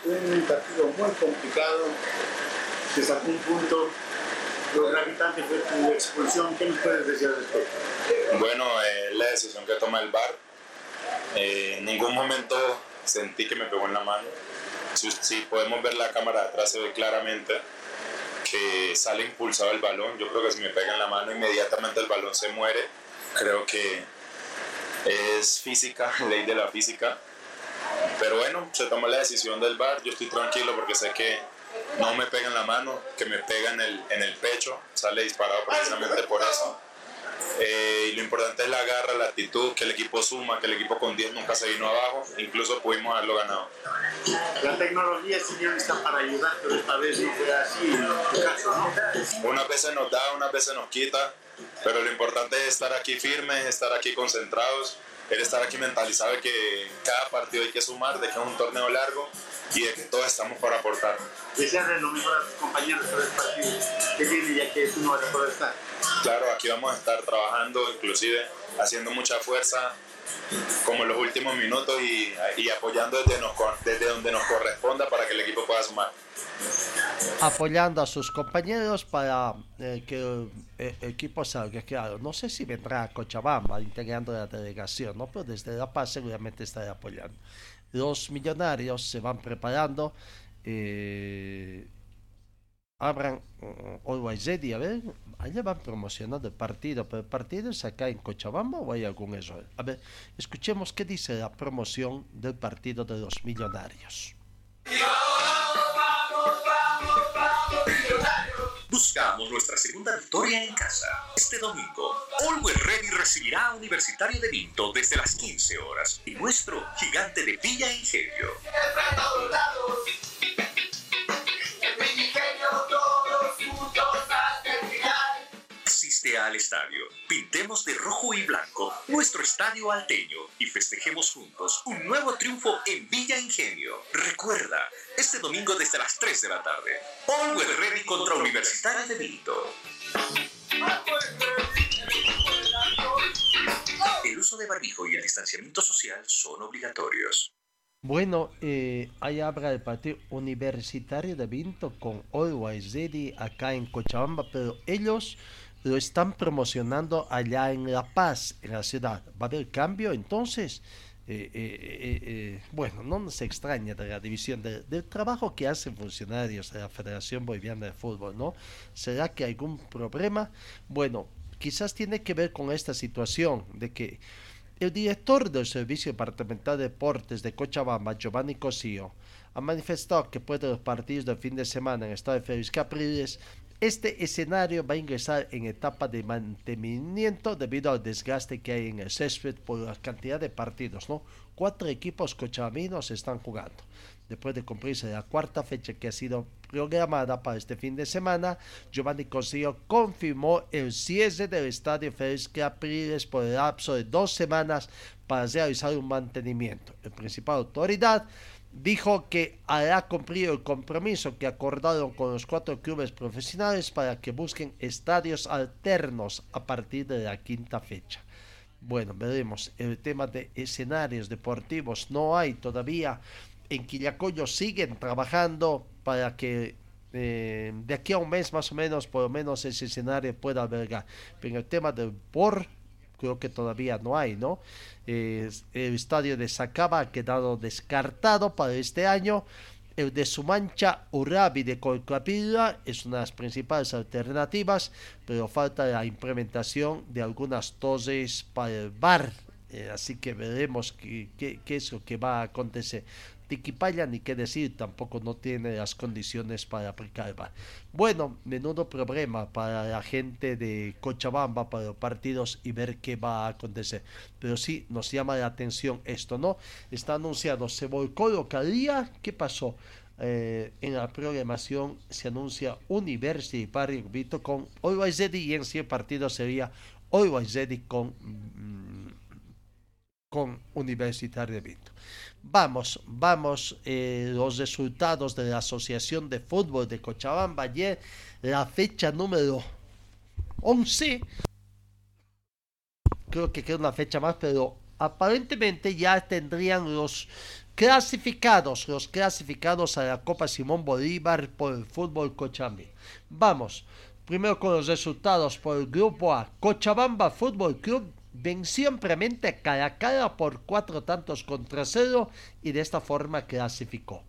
Un partido muy complicado, se sacó un punto, lo gravitante fue tu expulsión. ¿Qué nos puedes decir al respecto? Bueno, eh, la decisión que toma el VAR, eh, en ningún momento sentí que me pegó en la mano. Si, podemos ver la cámara de atrás se ve claramente que sale impulsado el balón. Yo creo que si me pega en la mano inmediatamente el balón se muere. Creo que es física, ley de la física. Pero bueno, se toma la decisión del bar. Yo estoy tranquilo porque sé que no me pega en la mano, que me pega en el, en el pecho. Sale disparado precisamente por eso. Eh, y lo importante es la garra, la actitud, que el equipo suma, que el equipo con 10 nunca se vino abajo, incluso pudimos haberlo ganado. La tecnología sí está para ayudar, pero esta vez no fue así en tu caso, ¿no? Unas veces nos da, unas veces nos quita, pero lo importante es estar aquí firmes, estar aquí concentrados, el estar aquí mentalizado de que cada partido hay que sumar, de que es un torneo largo y de que todos estamos para aportar. Desearle lo mejor a tus compañeros para el partido que viene ya que tú no vas a poder estar. Claro, aquí vamos a estar trabajando, inclusive haciendo mucha fuerza como los últimos minutos y, y apoyando desde, nos, desde donde nos corresponda para que el equipo pueda sumar. Apoyando a sus compañeros para eh, que el, equipo salga, claro, no sé si vendrá a Cochabamba integrando la delegación, ¿no? pero desde La Paz seguramente estará apoyando. Los millonarios se van preparando. Eh, abran uh, Always Ready, a ver, allá van promocionando el partido, el partido es acá en Cochabamba o hay algún error. A ver, escuchemos qué dice la promoción del partido de los millonarios. Buscamos nuestra segunda victoria en casa. Este domingo, Always Ready recibirá a Universitario de Vinto desde las 15 horas y nuestro gigante de Villa Ingenio. Al estadio. Pintemos de rojo y blanco nuestro estadio alteño y festejemos juntos un nuevo triunfo en Villa Ingenio. Recuerda, este domingo desde las 3 de la tarde, Always Ready contra Universitario de Vinto. El uso de barbijo y el distanciamiento social son obligatorios. Bueno, eh, ahí habrá el partido universitario de Vinto con Always Ready acá en Cochabamba, pero ellos lo están promocionando allá en La Paz, en la ciudad. ¿Va a haber cambio entonces? Eh, eh, eh, bueno, no se extraña de la división del trabajo que hacen funcionarios de la Federación Boliviana de Fútbol, ¿no? ¿Será que hay algún problema? Bueno, quizás tiene que ver con esta situación de que el director del Servicio Departamental de Deportes de Cochabamba, Giovanni Cosío, ha manifestado que puede los partidos del fin de semana en el estado de Félix Capriles este escenario va a ingresar en etapa de mantenimiento debido al desgaste que hay en el césped por la cantidad de partidos, ¿no? Cuatro equipos cochabaminos están jugando. Después de cumplirse la cuarta fecha que ha sido programada para este fin de semana, Giovanni Consiglio confirmó el cierre del estadio Félix Capriles por el lapso de dos semanas para realizar un mantenimiento. El principal autoridad dijo que hará cumplir el compromiso que acordaron con los cuatro clubes profesionales para que busquen estadios alternos a partir de la quinta fecha. Bueno, veremos. El tema de escenarios deportivos no hay todavía. En Quillacoyo siguen trabajando para que eh, de aquí a un mes más o menos, por lo menos ese escenario pueda albergar. Pero el tema del por creo que todavía no hay, ¿no? el estadio de Sacaba ha quedado descartado para este año. El de Sumancha Urabi de Colcapilla es una de las principales alternativas, pero falta la implementación de algunas torres para el bar. Eh, así que veremos qué, qué, es lo que va a acontecer. Tiquipaya, ni qué decir, tampoco no tiene las condiciones para aplicar Bueno, menudo problema para la gente de Cochabamba, para los partidos y ver qué va a acontecer. Pero sí nos llama la atención esto, ¿no? Está anunciado, se volcó localía, ¿qué pasó? Eh, en la programación se anuncia University Party Vito con Always y en 100 partidos sería Always con, mm, con Universitario de Vinto. Vamos, vamos, eh, los resultados de la Asociación de Fútbol de Cochabamba ayer, la fecha número 11. Creo que queda una fecha más, pero aparentemente ya tendrían los clasificados, los clasificados a la Copa Simón Bolívar por el fútbol Cochabamba. Vamos, primero con los resultados por el grupo A. Cochabamba Fútbol Club venció ampliamente a cara por cuatro tantos contra cero y de esta forma clasificó.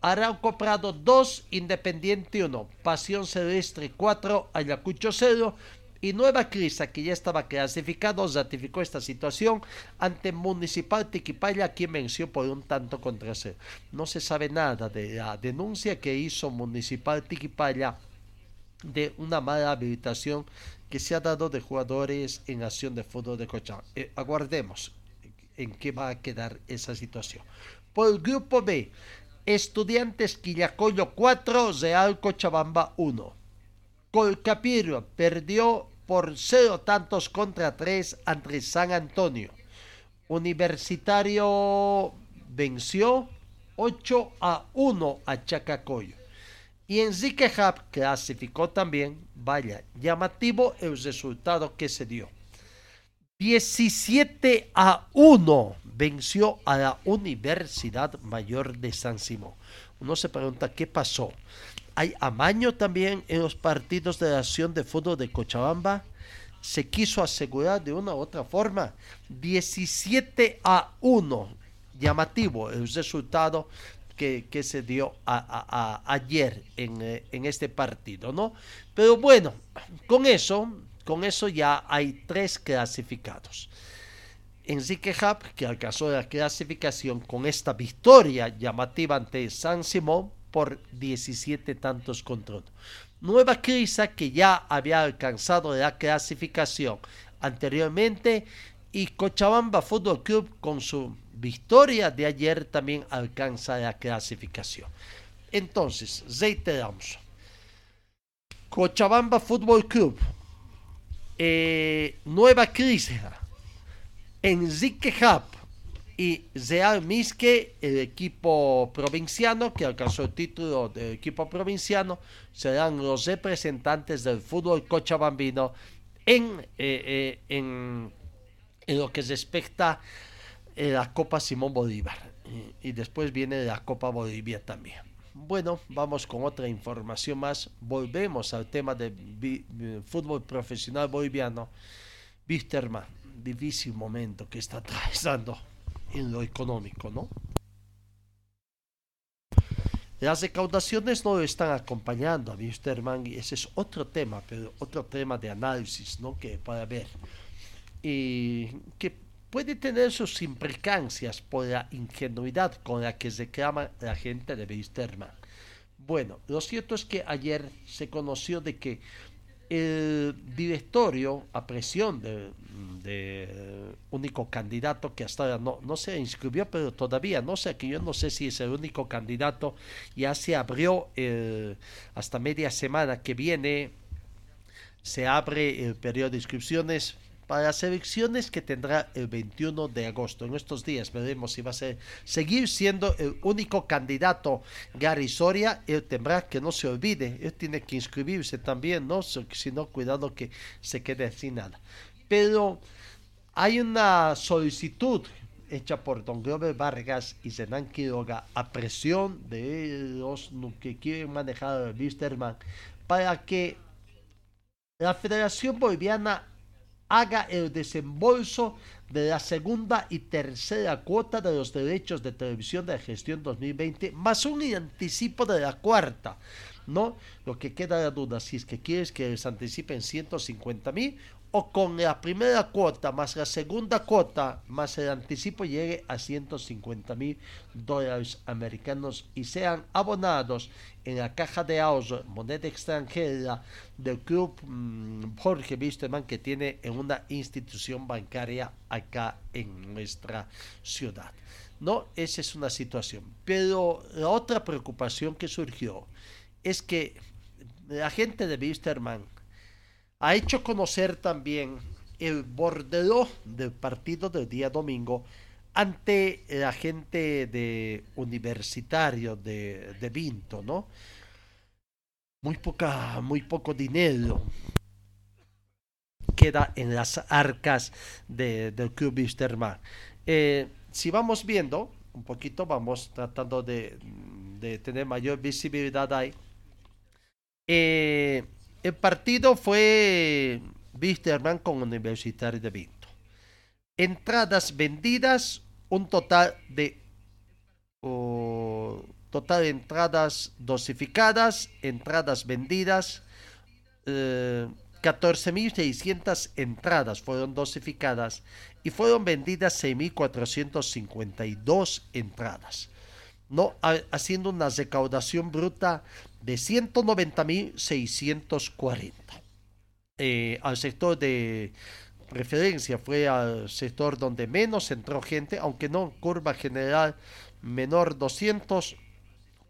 Arauco Prado 2, Independiente 1, Pasión Celestre 4, Ayacucho 0 y Nueva Crisa, que ya estaba clasificado, ratificó esta situación ante Municipal Tiquipaya, quien venció por un tanto contra cero. No se sabe nada de la denuncia que hizo Municipal Tiquipaya de una mala habilitación que se ha dado de jugadores en acción de fútbol de Cochabamba. Eh, aguardemos en qué va a quedar esa situación. Por el grupo B, Estudiantes Quillacoyo 4, Real Cochabamba 1. Colcapiro perdió por 0 tantos contra 3 ante San Antonio. Universitario venció 8 a 1 a Chacacoyo. Y Enrique Hub clasificó también, vaya, llamativo el resultado que se dio. 17 a 1 venció a la Universidad Mayor de San Simón. Uno se pregunta qué pasó. ¿Hay amaño también en los partidos de la acción de fútbol de Cochabamba? Se quiso asegurar de una u otra forma. 17 a 1. Llamativo el resultado que, se dio ayer en, eh, en, este partido, ¿no? Pero bueno, con eso, con eso ya hay tres clasificados. Enrique Hub, que alcanzó la clasificación con esta victoria llamativa ante San Simón por 17 tantos contra Nueva Crisa, que ya había alcanzado la clasificación anteriormente, y Cochabamba Fútbol Club con su victoria de ayer también alcanza la clasificación. Entonces, reiteramos. Cochabamba Fútbol Club, eh, Nueva Crisa, Enrique Hub y Real Misque, el equipo provinciano que alcanzó el título de equipo provinciano, serán los representantes del fútbol cochabambino en, eh, eh, en, lo que respecta a eh, la Copa Simón Bolívar. Y, y después viene la Copa Bolivia también. Bueno, vamos con otra información más. Volvemos al tema del fútbol profesional boliviano. Wisterman difícil momento que está atravesando en lo económico, ¿no? Las recaudaciones no lo están acompañando a Wisterman y ese es otro tema, pero otro tema de análisis, ¿no? Que para ver. Y que puede tener sus implicancias por la ingenuidad con la que se reclama la gente de Wisterman. Bueno, lo cierto es que ayer se conoció de que el directorio, a presión de, único candidato que hasta ahora no, no se inscribió, pero todavía no sé, que yo no sé si es el único candidato, ya se abrió hasta media semana que viene, se abre el periodo de inscripciones para las elecciones que tendrá el 21 de agosto. En estos días veremos si va a ser, seguir siendo el único candidato Gary Soria. Él tendrá que no se olvide, él tiene que inscribirse también, ¿no? Si no, cuidado que se quede sin nada. Pero hay una solicitud hecha por don Glover Vargas y Zenan Quiroga a presión de los que quieren manejar a Wisterman para que la Federación Boliviana haga el desembolso de la segunda y tercera cuota de los derechos de televisión de gestión 2020, más un anticipo de la cuarta. ¿no? Lo que queda la duda, si es que quieres que les anticipen 150 mil o con la primera cuota más la segunda cuota más el anticipo llegue a 150 mil dólares americanos y sean abonados en la caja de ahorro moneda extranjera del club mm, Jorge Wisterman que tiene en una institución bancaria acá en nuestra ciudad. No, esa es una situación. Pero la otra preocupación que surgió es que la gente de Wisterman ha hecho conocer también el bordero del partido del día domingo ante la gente de universitario de, de Vinto, ¿no? Muy poca, muy poco dinero queda en las arcas del club Wisterman. Eh, si vamos viendo un poquito, vamos tratando de, de tener mayor visibilidad ahí. Eh, el partido fue Wisterman con Universitario de Vinto. Entradas vendidas, un total de total de entradas dosificadas, entradas vendidas, 14.600 eh, entradas fueron dosificadas y fueron vendidas 6.452 entradas, no haciendo una recaudación bruta de 190.640. Eh, al sector de referencia fue al sector donde menos entró gente, aunque no curva general menor 200,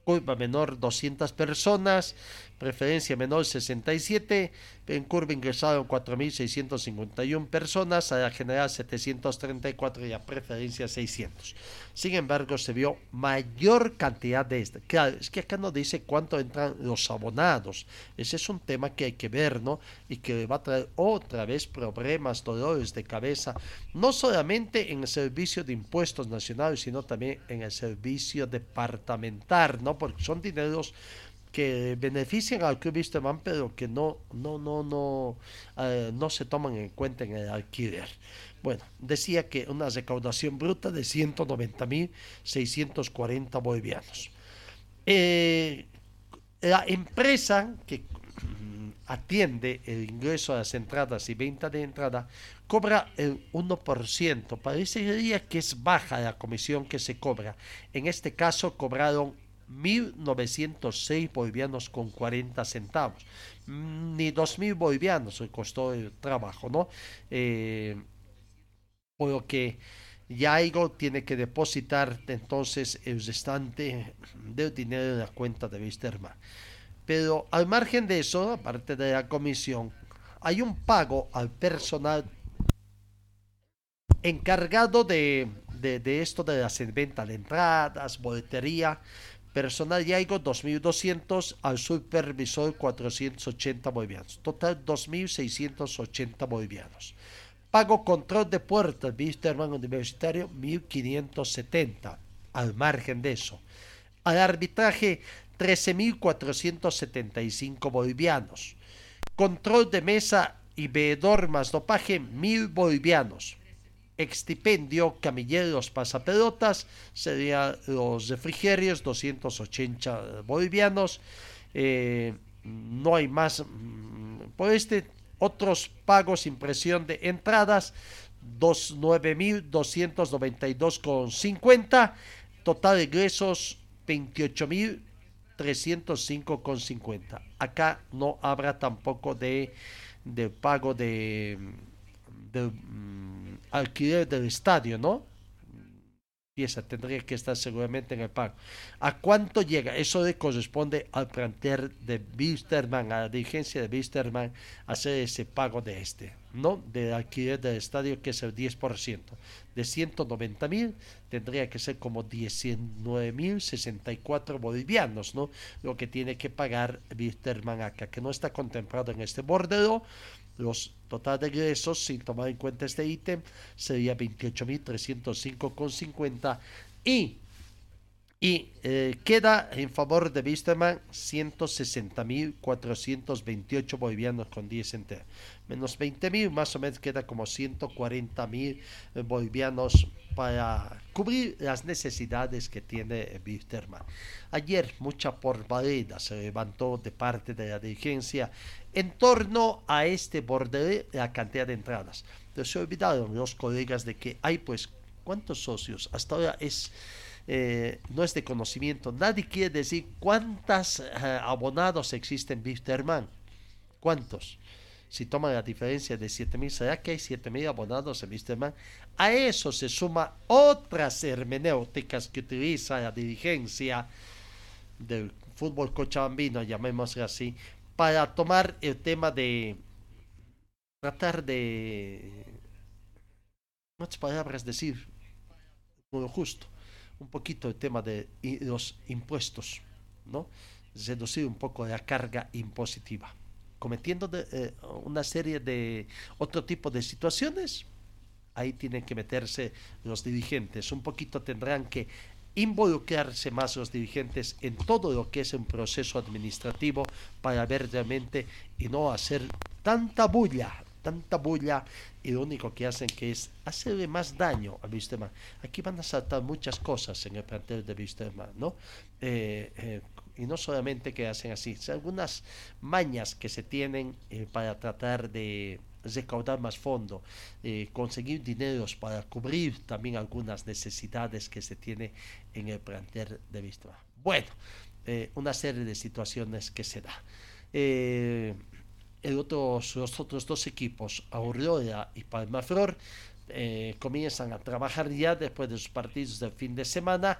curva menor 200 personas, preferencia menor 67, en curva ingresaron 4.651 personas, a la general 734 y a preferencia 600. Sin embargo, se vio mayor cantidad de este. Claro, es que acá no dice cuánto entran los abonados. Ese es un tema que hay que ver, ¿no? Y que va a traer otra vez problemas, dolores de cabeza, no solamente en el servicio de impuestos nacionales, sino también en el servicio departamental, ¿no? Porque son dineros que benefician al club Wisterman, pero que no, no, no, no, eh, no se toman en cuenta en el alquiler. Bueno, decía que una recaudación bruta de 190.640 bolivianos. Eh, la empresa que mm, atiende el ingreso a las entradas y venta de entrada cobra el 1%. Parecería que es baja la comisión que se cobra. En este caso cobraron 1.906 bolivianos con 40 centavos. Mm, ni 2.000 bolivianos le costó el trabajo, ¿no? Eh, por lo que Yaigo tiene que depositar entonces el restante del dinero en la cuenta de Wisterman. Pero al margen de eso, aparte de la comisión, hay un pago al personal encargado de, de, esto de la venta de entradas, boletería, Personal Yaigo 2.200, al supervisor 480 bolivianos. Total 2.680 bolivianos. Pago control de puertas, visto hermano universitario, 1.570. Al margen de eso. Al arbitraje, 13.475 bolivianos. Control de mesa y veedor más dopaje, 1.000 bolivianos extipendio, camilleros, pasapelotas, serían los refrigerios, 280 bolivianos. Eh, no hay más mm, por este. Otros pagos, impresión de entradas, 9.292,50. Total de ingresos, 28.305,50. Acá no habrá tampoco de, de pago de, de mm, alquiler del estadio, ¿no? Pieza tendría que estar seguramente en el pago. ¿A cuánto llega? Eso le corresponde al plantel de Wisterman, a la dirigencia de Wisterman, hacer ese pago de este, ¿no? Del alquiler del estadio, que es el 10%. De 190 mil, tendría que ser como 19 mil 64 bolivianos, ¿no? Lo que tiene que pagar Wisterman acá, que no está contemplado en este bordero los total de ingresos, sin tomar en cuenta este ítem, sería 28.305,50 y, y eh, queda en favor de Wisterman 160.428 bolivianos con 10 centavos. Menos 20.000, más o menos queda como 140.000 eh, bolivianos para cubrir las necesidades que tiene Wisterman. Ayer mucha porvaleda se levantó de parte de la dirigencia en torno a este borde la cantidad de entradas. Pero se olvidaron los colegas de que hay pues cuántos socios. Hasta ahora es eh, no es de conocimiento. Nadie quiere decir cuántos eh, abonados existen en Wisterman. ¿Cuántos? Si toma la diferencia de 7.000, ¿será que hay 7.000 abonados en Wisterman? A eso se suma otras hermenéuticas que utiliza la dirigencia del fútbol cochabambino, llamémoslo así, para tomar el tema de tratar de, otras palabras, decir, lo justo, un poquito el tema de los impuestos, ¿no? Reducir un poco la carga impositiva, cometiendo eh, una serie de otro tipo de situaciones. Ahí tienen que meterse los dirigentes, un poquito tendrán que involucrarse más los dirigentes en todo lo que es un proceso administrativo para ver realmente y no hacer tanta bulla, tanta bulla y lo único que hacen que es hacerle más daño a Wisterman. Aquí van a saltar muchas cosas en el plantel de Wisterman, ¿no? Eh, eh, y no solamente que hacen así, algunas mañas que se tienen eh, para tratar de recaudar más fondo, eh, conseguir dineros para cubrir también algunas necesidades que se tiene en el plantel de Vista. Bueno, eh, una serie de situaciones que se da. Eh, otros, los otros dos equipos, Aurora y Palmaflor, comienzan a trabajar ya después de los partidos del fin de semana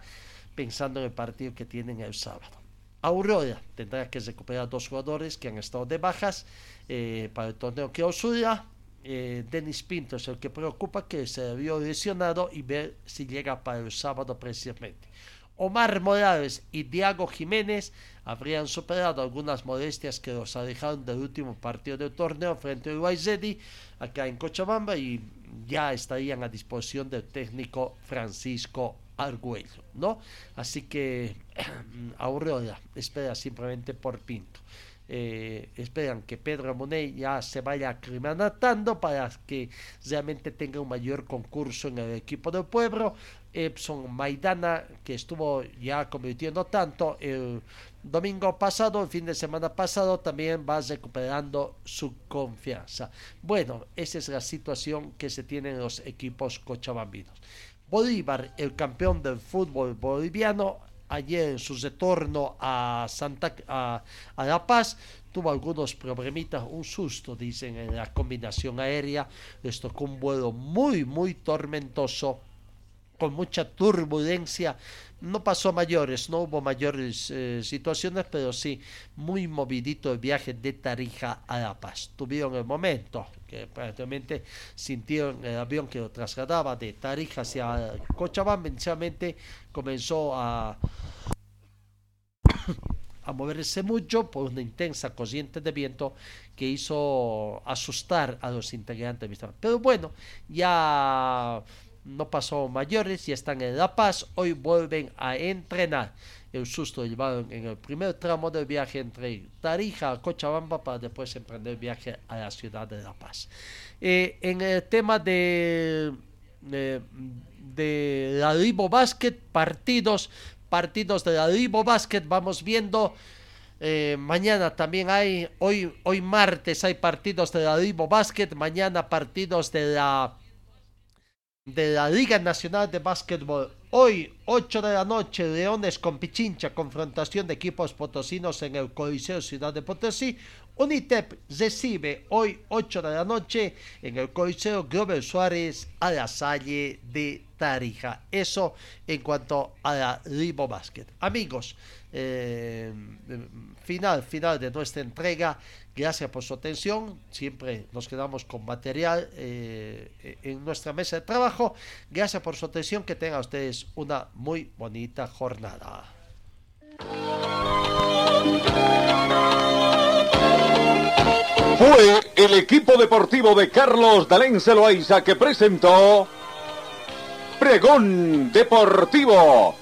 pensando en el partido que tienen el sábado. Aurora tendrá que recuperar dos jugadores que han estado de bajas eh, para el torneo que osura. Eh, Denis Pinto es el que preocupa que se vio lesionado y ver si llega para el sábado precisamente. Omar Morales y Diego Jiménez habrían superado algunas molestias que los alejaron del último partido del torneo frente al Uruguay acá en Cochabamba y ya estarían a disposición del técnico Francisco Argüello, ¿no? Así que Aurora espera simplemente por Pinto. Eh, esperan que Pedro Monet ya se vaya aclimatando para que realmente tenga un mayor concurso en el equipo del pueblo. Epson Maidana, que estuvo ya convirtiendo tanto el domingo pasado, el fin de semana pasado, también va recuperando su confianza. Bueno, esa es la situación que se tiene en los equipos cochabambinos. Bolívar, el campeón del fútbol boliviano, ayer en su retorno a, Santa, a, La Paz, tuvo algunos problemitas, un susto, dicen, en la combinación aérea. Les tocó un vuelo muy, muy tormentoso, con mucha turbulencia no pasó mayores, no hubo mayores eh, situaciones, pero sí muy movidito el viaje de Tarija a La Paz. Tuvieron el momento que prácticamente sintieron el avión que lo trasladaba de Tarija hacia Cochabamba, inicialmente comenzó a a moverse mucho por una intensa corriente de viento que hizo asustar a los integrantes. Pero bueno, ya no pasó mayores, ya están en La Paz, hoy vuelven a entrenar. El susto llevaron en el primer tramo del viaje entre Tarija a Cochabamba para después emprender el viaje a la ciudad de La Paz. Eh, en el tema de, de, de la Libo Basket, partidos, partidos de la Libo Basket, vamos viendo. Eh, mañana también hay, hoy, hoy martes hay partidos de la Libo Basket, mañana partidos de la de la Liga Nacional de Básquetbol. Hoy, 8 de la noche, Leones con Pichincha, confrontación de equipos potosinos en el Coliseo Ciudad de Potosí. Unitep recibe hoy, 8 de la noche, en el Coliseo Grover Suárez a la Salle de Tarija. Eso en cuanto a la Libo Basket. Amigos, eh, final, final de nuestra entrega. Gracias por su atención. Siempre nos quedamos con material eh, en nuestra mesa de trabajo. Gracias por su atención. Que tengan ustedes una muy bonita jornada. Fue el equipo deportivo de Carlos Dalén Celoaiza que presentó Pregón Deportivo